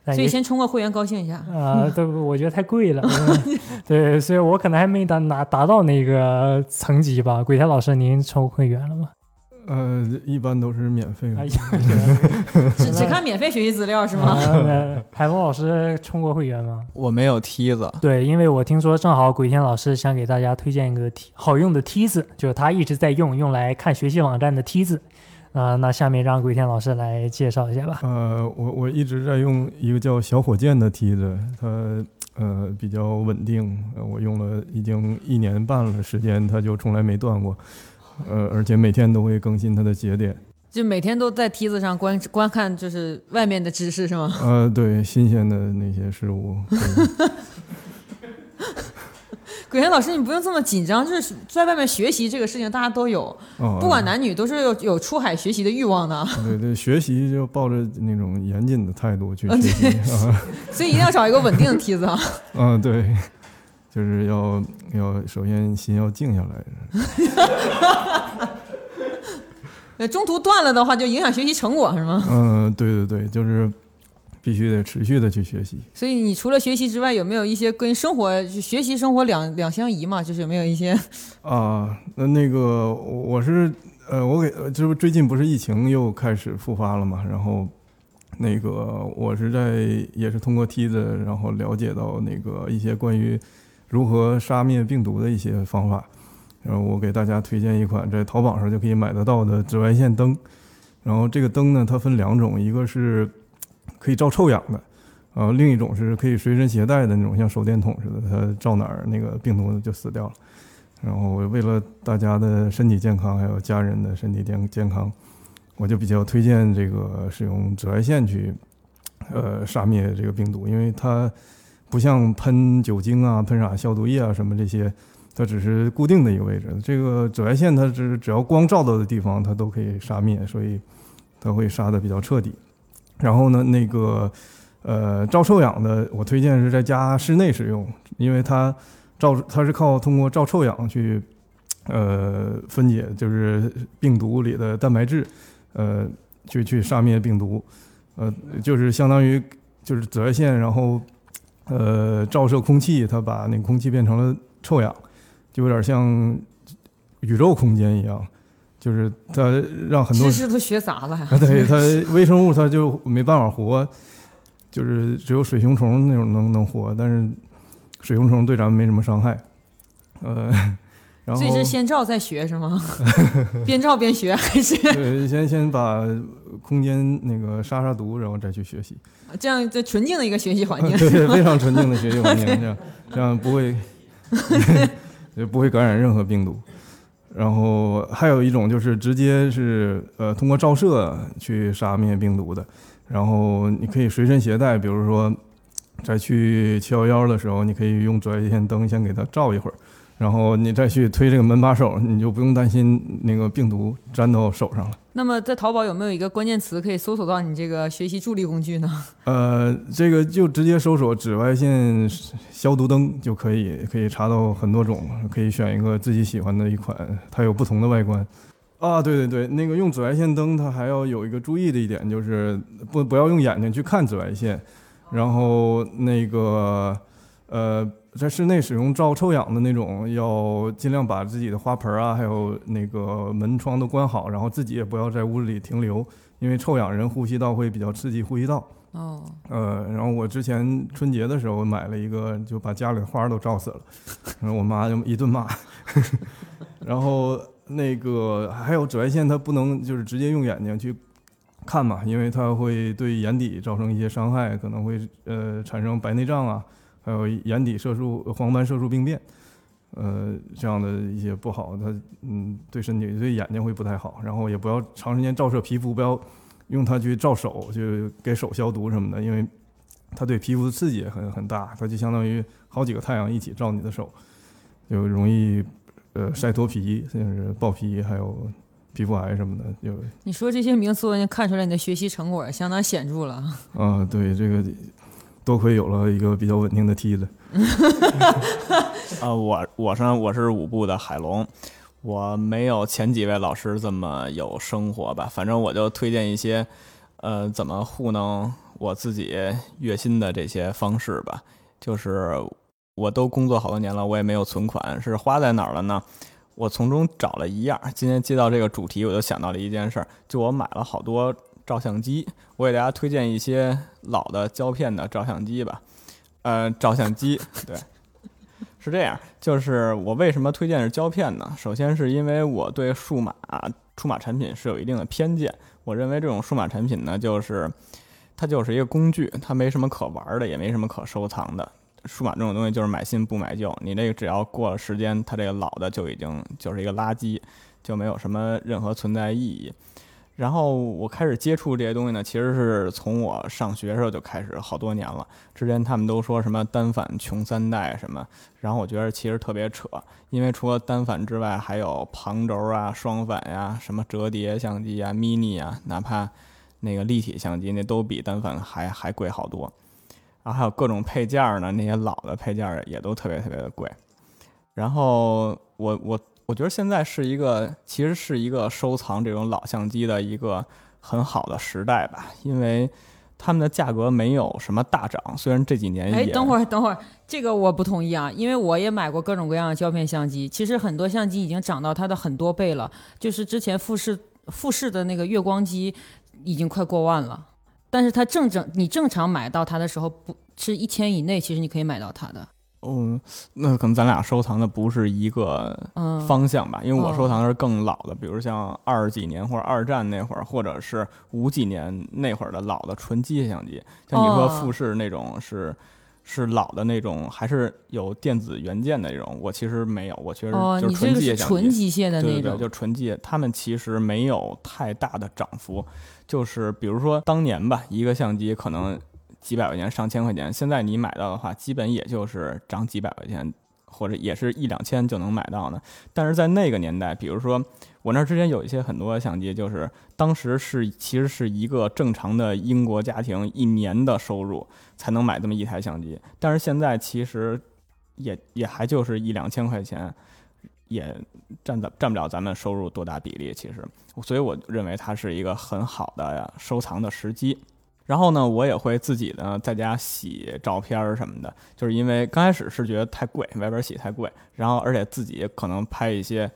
所以先充个会员高兴一下。啊，对，我觉得太贵了。嗯 对，所以我可能还没达拿达到那个层级吧。鬼才老师，您充会员了吗？呃，一般都是免费的。哎只 只看免费学习资料是吗？啊海峰老师充过会员吗？我没有梯子，对，因为我听说正好鬼天老师想给大家推荐一个梯好用的梯子，就是他一直在用，用来看学习网站的梯子。啊、那下面让鬼天老师来介绍一下吧。呃，我我一直在用一个叫小火箭的梯子，它呃比较稳定，呃我用了已经一年半了时间，它就从来没断过，呃，而且每天都会更新它的节点。就每天都在梯子上观观看，就是外面的知识是吗？呃，对，新鲜的那些事物。对鬼天老师，你不用这么紧张，就是在外面学习这个事情，大家都有，哦不管男女，都是有有出海学习的欲望的，对对，学习就抱着那种严谨的态度去学习啊。所以一定要找一个稳定的梯子啊。嗯，对，就是要要首先心要静下来。呃中途断了的话，就影响学习成果是吗？嗯，对对对，就是必须得持续的去学习。所以你除了学习之外，有没有一些跟生活、学习、生活两两相宜嘛？就是有没有一些啊，那那个我是呃，我给呃这不最近不是疫情又开始复发了嘛，然后那个我是在也是通过梯子，然后了解到那个一些关于如何杀灭病毒的一些方法，然后我给大家推荐一款在淘宝上就可以买得到的紫外线灯，然后这个灯呢，它分两种，一个是可以照臭氧的。呃，另一种是可以随身携带的那种，像手电筒似的，它照哪儿那个病毒就死掉了。然后为了大家的身体健康，还有家人的身体健健康，我就比较推荐这个使用紫外线去，呃，杀灭这个病毒，因为它不像喷酒精啊、喷洒消毒液啊什么这些，它只是固定的一个位置。这个紫外线它只只要光照到的地方，它都可以杀灭，所以它会杀的比较彻底。然后呢，那个呃照臭氧的，我推荐是在家室内使用，因为它照它是靠通过照臭氧去呃分解，就是病毒里的蛋白质，呃去去杀灭病毒，呃就是相当于就是紫外线，然后呃照射空气，它把那个空气变成了臭氧，就有点像宇宙空间一样。就是它让很多知识都学杂了对 它微生物它就没办法活，就是只有水熊虫那种能能活，但是水熊虫对咱们没什么伤害，呃，然后所以是先照再学是吗？边照边学还是对，先先把空间那个杀杀毒，然后再去学习，这样这纯净的一个学习环境？对对，非常纯净的学习环境，这样这样不会就不会感染任何病毒。然后还有一种就是直接是呃通过照射去杀灭病毒的，然后你可以随身携带，比如说在去七幺幺的时候，你可以用紫外线灯先给它照一会儿，然后你再去推这个门把手，你就不用担心那个病毒粘到手上了。那么在淘宝有没有一个关键词可以搜索到你这个学习助力工具呢？呃，这个就直接搜索紫外线消毒灯就可以，可以查到很多种，可以选一个自己喜欢的一款，它有不同的外观。啊，对对对，那个用紫外线灯，它还要有一个注意的一点，就是不不要用眼睛去看紫外线，然后那个呃，在室内使用照臭氧的那种，要尽量把自己的花盆啊，还有那个门窗都关好，然后自己也不要在屋里停留，因为臭氧人呼吸道会比较刺激呼吸道。哦，呃，然后我之前春节的时候买了一个，就把家里的花都照死了，然后我妈就一顿骂。然后那个还有紫外线，它不能就是直接用眼睛去看嘛，因为它会对眼底造成一些伤害，可能会呃产生白内障啊，还有眼底色素黄斑色素病变，呃这样的一些不好，它嗯对身体对眼睛会不太好，然后也不要长时间照射皮肤，不要用它去照手，就给手消毒什么的，因为它对皮肤的刺激也很很大，它就相当于好几个太阳一起照你的手，就容易呃晒脱皮，甚至是爆皮，还有皮肤癌什么的，就你说这些名词，我已经看出来你的学习成果相当显著了。啊对这个多亏有了一个比较稳定的梯子。啊，我我是我是五部的海龙，我没有前几位老师这么有生活吧，反正我就推荐一些，呃，怎么糊弄我自己月薪的这些方式吧。就是我都工作好多年了，我也没有存款，是花在哪儿了呢？我从中找了一样。今天接到这个主题，我就想到了一件事儿，就我买了好多照相机，我给大家推荐一些老的胶片的照相机吧。呃，照相机，对。是这样，就是我为什么推荐是胶片呢？首先是因为我对数码数码产品是有一定的偏见，我认为这种数码产品呢，就是它就是一个工具，它没什么可玩的，也没什么可收藏的。数码这种东西就是买新不买旧，你这个只要过了时间，它这个老的就已经就是一个垃圾，就没有什么任何存在意义。然后我开始接触这些东西呢，其实是从我上学时候就开始，好多年了。之前他们都说什么单反穷三代什么，然后我觉得其实特别扯，因为除了单反之外，还有旁轴啊、双反呀、什么折叠相机啊、mini 啊，哪怕那个立体相机，那都比单反还还贵好多。然后还有各种配件呢，那些老的配件也都特别特别的贵。然后我我。我觉得现在是一个，其实是一个收藏这种老相机的一个很好的时代吧，因为他们的价格没有什么大涨，虽然这几年哎，等会儿，等会儿，这个我不同意啊，因为我也买过各种各样的胶片相机，其实很多相机已经涨到它的很多倍了，就是之前富士富士的那个月光机已经快过万了，但是它正正你正常买到它的时候不是一千以内，其实你可以买到它的。哦，那可能咱俩收藏的不是一个嗯方向吧？因为我哦收藏的是更老的，比如像二十几年或者二战那会儿，或者是五几年那会儿的老的纯机械相机。像你说哦富士那种是、是老的那种，还是有电子元件的那种？我其实没有，我确实哦就是纯机械相机。纯机械的对对对，那种就纯机械，他们其实没有太大的涨幅。就是比如说当年吧，一个相机可能几百块钱、上千块钱，现在你买到的话，基本也就是涨几百块钱，或者也是一两千就能买到呢。但是在那个年代，比如说我那之前有一些很多相机，就是当时是其实是一个正常的英国家庭一年的收入才能买这么一台相机，但是现在其实也也还就是一两千块钱。也占的占不了咱们收入多大比例，其实，所以我认为它是一个很好的收藏的时机。然后呢，我也会自己呢在家洗照片儿什么的，就是因为刚开始是觉得太贵，外边洗太贵，然后而且自己可能拍一些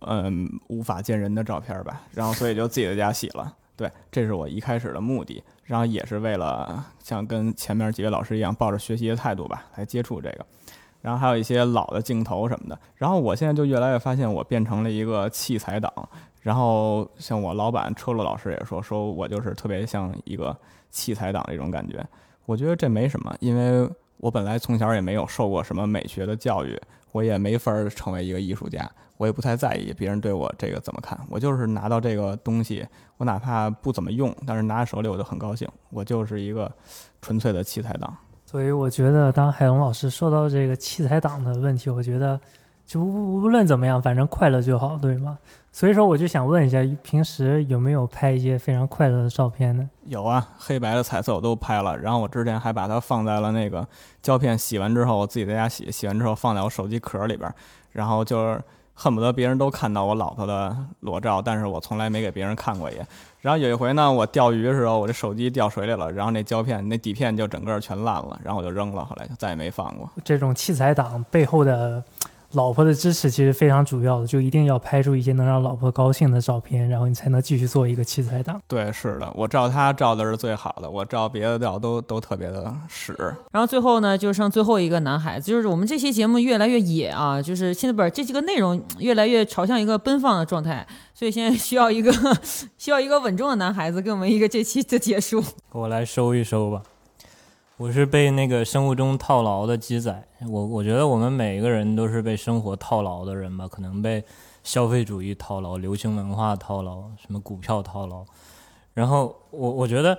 嗯无法见人的照片儿吧，然后所以就自己在家洗了。对，这是我一开始的目的，然后也是为了像跟前面几位老师一样，抱着学习的态度吧来接触这个。然后还有一些老的镜头什么的。然后我现在就越来越发现，我变成了一个器材党。然后像我老板车路老师也说，说我就是特别像一个器材党这种感觉。我觉得这没什么，因为我本来从小也没有受过什么美学的教育，我也没法儿成为一个艺术家，我也不太在意别人对我这个怎么看。我就是拿到这个东西，我哪怕不怎么用，但是拿在手里我就很高兴。我就是一个纯粹的器材党。所以我觉得，当海龙老师说到这个器材党的问题，我觉得就无无论怎么样，反正快乐就好，对吗？所以说，我就想问一下，平时有没有拍一些非常快乐的照片呢？有啊，黑白的、彩色我都拍了，然后我之前还把它放在了那个胶片洗完之后，我自己在家洗，洗完之后放在我手机壳里边儿，然后就是恨不得别人都看到我老婆的裸照，但是我从来没给别人看过一眼。然后有一回呢，我钓鱼的时候，我这手机掉水里了，然后那胶片那底片就整个全烂了，然后我就扔了，后来就再也没放过。这种器材党背后的老婆的支持其实非常主要的，就一定要拍出一些能让老婆高兴的照片，然后你才能继续做一个器材党。对，是的，我照他照的是最好的，我照别的照都都特别的屎。然后最后呢，就剩最后一个男孩子，就是我们这期节目越来越野啊，就是现在不是这几个内容越来越朝向一个奔放的状态，所以现在需要一个 需要一个稳重的男孩子给我们一个这期的结束。我来收一收吧。我是被那个生物钟套牢的鸡仔，我我觉得我们每一个人都是被生活套牢的人吧，可能被消费主义套牢、流行文化套牢、什么股票套牢。然后我我觉得，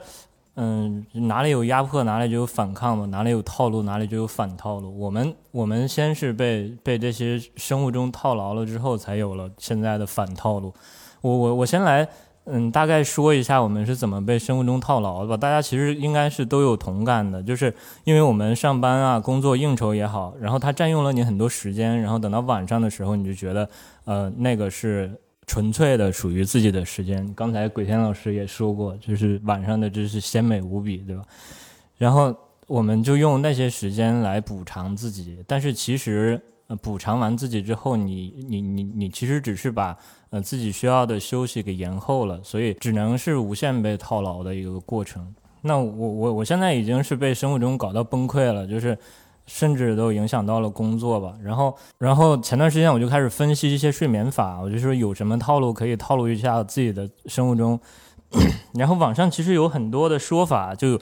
嗯，哪里有压迫，哪里就有反抗嘛；哪里有套路，哪里就有反套路。我们我们先是被被这些生物钟套牢了之后，才有了现在的反套路。我我我先来。嗯，大概说一下我们是怎么被生物钟套牢的吧。大家其实应该是都有同感的，就是因为我们上班啊、工作应酬也好，然后它占用了你很多时间，然后等到晚上的时候，你就觉得，呃，那个是纯粹的属于自己的时间。刚才鬼天老师也说过，就是晚上的真是鲜美无比，对吧？然后我们就用那些时间来补偿自己，但是其实。补偿完自己之后，你你你你其实只是把呃自己需要的休息给延后了，所以只能是无限被套牢的一个过程。那我我我现在已经是被生物钟搞到崩溃了，就是甚至都影响到了工作吧。然后然后前段时间我就开始分析一些睡眠法，我就说有什么套路可以套路一下自己的生物钟。然后网上其实有很多的说法，就。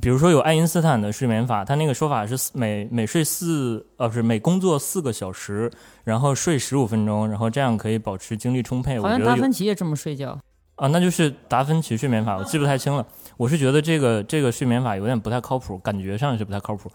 比如说有爱因斯坦的睡眠法，他那个说法是每每睡四呃不是每工作四个小时，然后睡十五分钟，然后这样可以保持精力充沛。好像达芬奇也这么睡觉啊，那就是达芬奇睡眠法，我记不太清了。我是觉得这个这个睡眠法有点不太靠谱，感觉上是不太靠谱。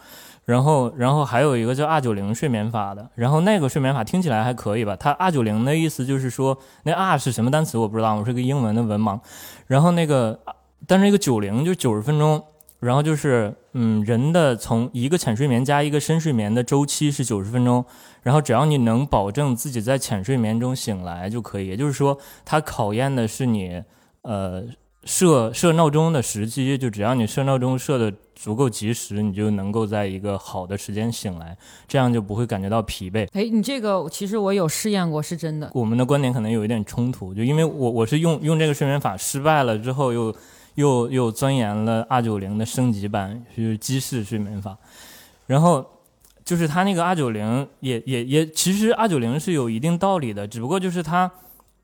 然后然后还有一个叫二九零睡眠法的，然后那个睡眠法听起来还可以吧？它二九零的意思就是说那 R 是什么单词我不知道，我是个英文的文盲。然后那个但是那个九零就九十分钟。然后就是，嗯，人的从一个浅睡眠加一个深睡眠的周期是九十分钟，然后只要你能保证自己在浅睡眠中醒来就可以。也就是说，它考验的是你，呃，设设闹钟的时机，就只要你设闹钟设的足够及时，你就能够在一个好的时间醒来，这样就不会感觉到疲惫。哎，你这个其实我有试验过，是真的。我们的观点可能有一点冲突，就因为我我是用用这个睡眠法失败了之后又。又又钻研了二九零的升级版，就是机式睡眠法，然后就是它那个二九零也也也，其实二九零是有一定道理的，只不过就是它，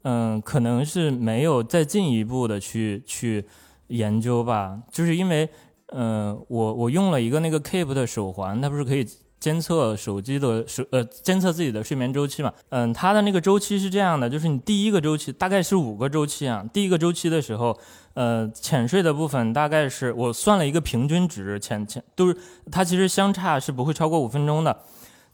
嗯，可能是没有再进一步的去去研究吧，就是因为，嗯，我我用了一个那个 Keep 的手环，它不是可以。监测手机的手呃，监测自己的睡眠周期嘛，嗯，它的那个周期是这样的，就是你第一个周期大概是五个周期啊，第一个周期的时候，呃，浅睡的部分大概是我算了一个平均值，浅浅都是它其实相差是不会超过五分钟的，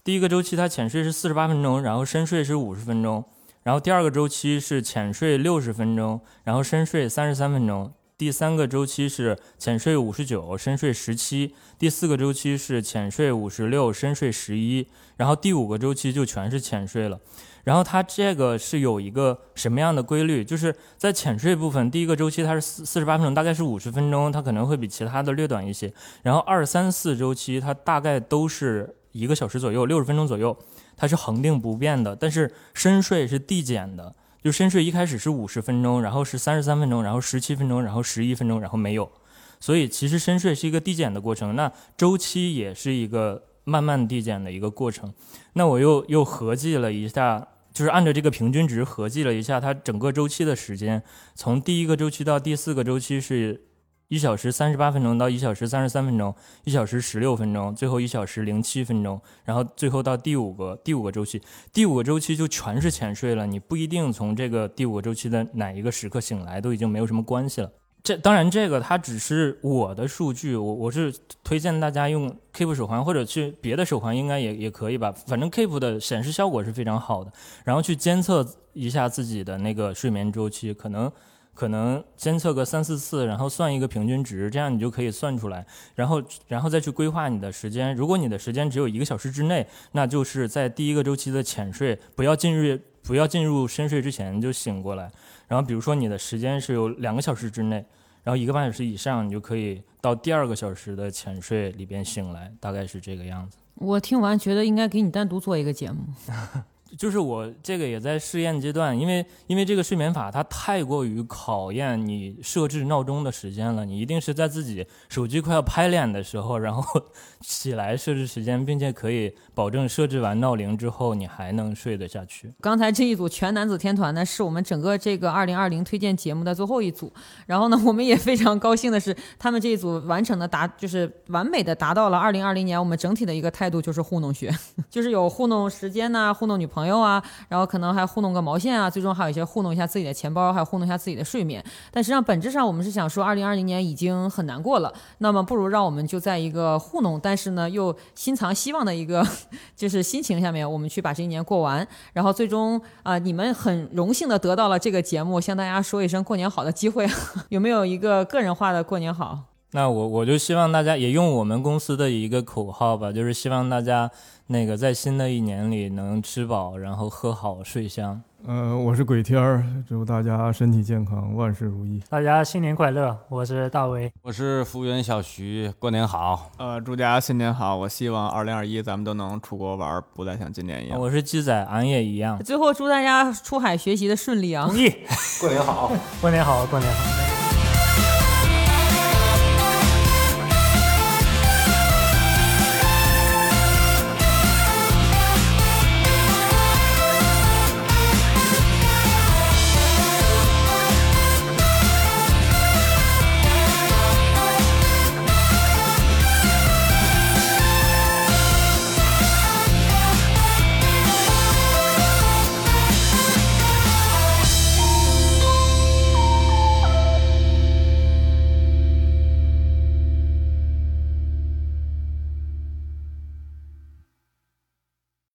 第一个周期它浅睡是四十八分钟，然后深睡是五十分钟，然后第二个周期是浅睡六十分钟，然后深睡三十三分钟。第三个周期是浅睡五十九，深睡十七；第四个周期是浅睡五十六，深睡十一；然后第五个周期就全是浅睡了。然后它这个是有一个什么样的规律？就是在浅睡部分，第一个周期它是四四十八分钟，大概是五十分钟，它可能会比其他的略短一些。然后二三四周期它大概都是一个小时左右，六十分钟左右，它是恒定不变的。但是深睡是递减的。就深睡一开始是五十分钟，然后是三十三分钟，然后十七分钟，然后十一分钟，然后没有。所以其实深睡是一个递减的过程，那周期也是一个慢慢递减的一个过程。那我又又合计了一下，就是按照这个平均值合计了一下，它整个周期的时间，从第一个周期到第四个周期是。一小时三十八分钟到一小时三十三分钟，一小时十六分钟，最后一小时零七分钟，然后最后到第五个第五个周期，第五个周期就全是浅睡了。你不一定从这个第五个周期的哪一个时刻醒来，都已经没有什么关系了。这当然，这个它只是我的数据，我我是推荐大家用 Keep 手环或者去别的手环，应该也也可以吧。反正 Keep 的显示效果是非常好的，然后去监测一下自己的那个睡眠周期，可能。可能监测个三四次，然后算一个平均值，这样你就可以算出来，然后然后再去规划你的时间。如果你的时间只有一个小时之内，那就是在第一个周期的浅睡，不要进入不要进入深睡之前就醒过来。然后比如说你的时间是有两个小时之内。然后一个半小时以上，你就可以到第二个小时的浅睡里边醒来，大概是这个样子。我听完觉得应该给你单独做一个节目。就是我这个也在试验阶段，因为因为这个睡眠法它太过于考验你设置闹钟的时间了，你一定是在自己手机快要拍脸的时候，然后起来设置时间，并且可以保证设置完闹铃之后你还能睡得下去。刚才这一组全男子天团呢，是我们整个这个二零二零推荐节目的最后一组。然后呢，我们也非常高兴的是，他们这一组完成的达就是完美的达到了二零二零年我们整体的一个态度，就是糊弄学，就是有糊弄时间呐、糊弄女朋朋友啊，然后可能还糊弄个毛线啊，最终还有一些糊弄一下自己的钱包，还有糊弄一下自己的睡眠。但实际上本质上我们是想说，二零二零年已经很难过了，那么不如让我们就在一个糊弄，但是呢又心藏希望的一个就是心情下面，我们去把这一年过完。然后最终啊、你们很荣幸的得到了这个节目，向大家说一声过年好的机会，有没有一个个人化的过年好？那我我就希望大家也用我们公司的一个口号吧，就是希望大家那个在新的一年里能吃饱，然后喝好睡香。呃，我是鬼天儿，祝大家身体健康，万事如意。大家新年快乐！我是大为，我是服务员小徐，过年好。呃，祝大家新年好！我希望二零二一咱们都能出国玩，不再像今年一样。我是鸡仔，俺也一样。最后祝大家出海学习的顺利啊！同意。过年好，过年好，过年好。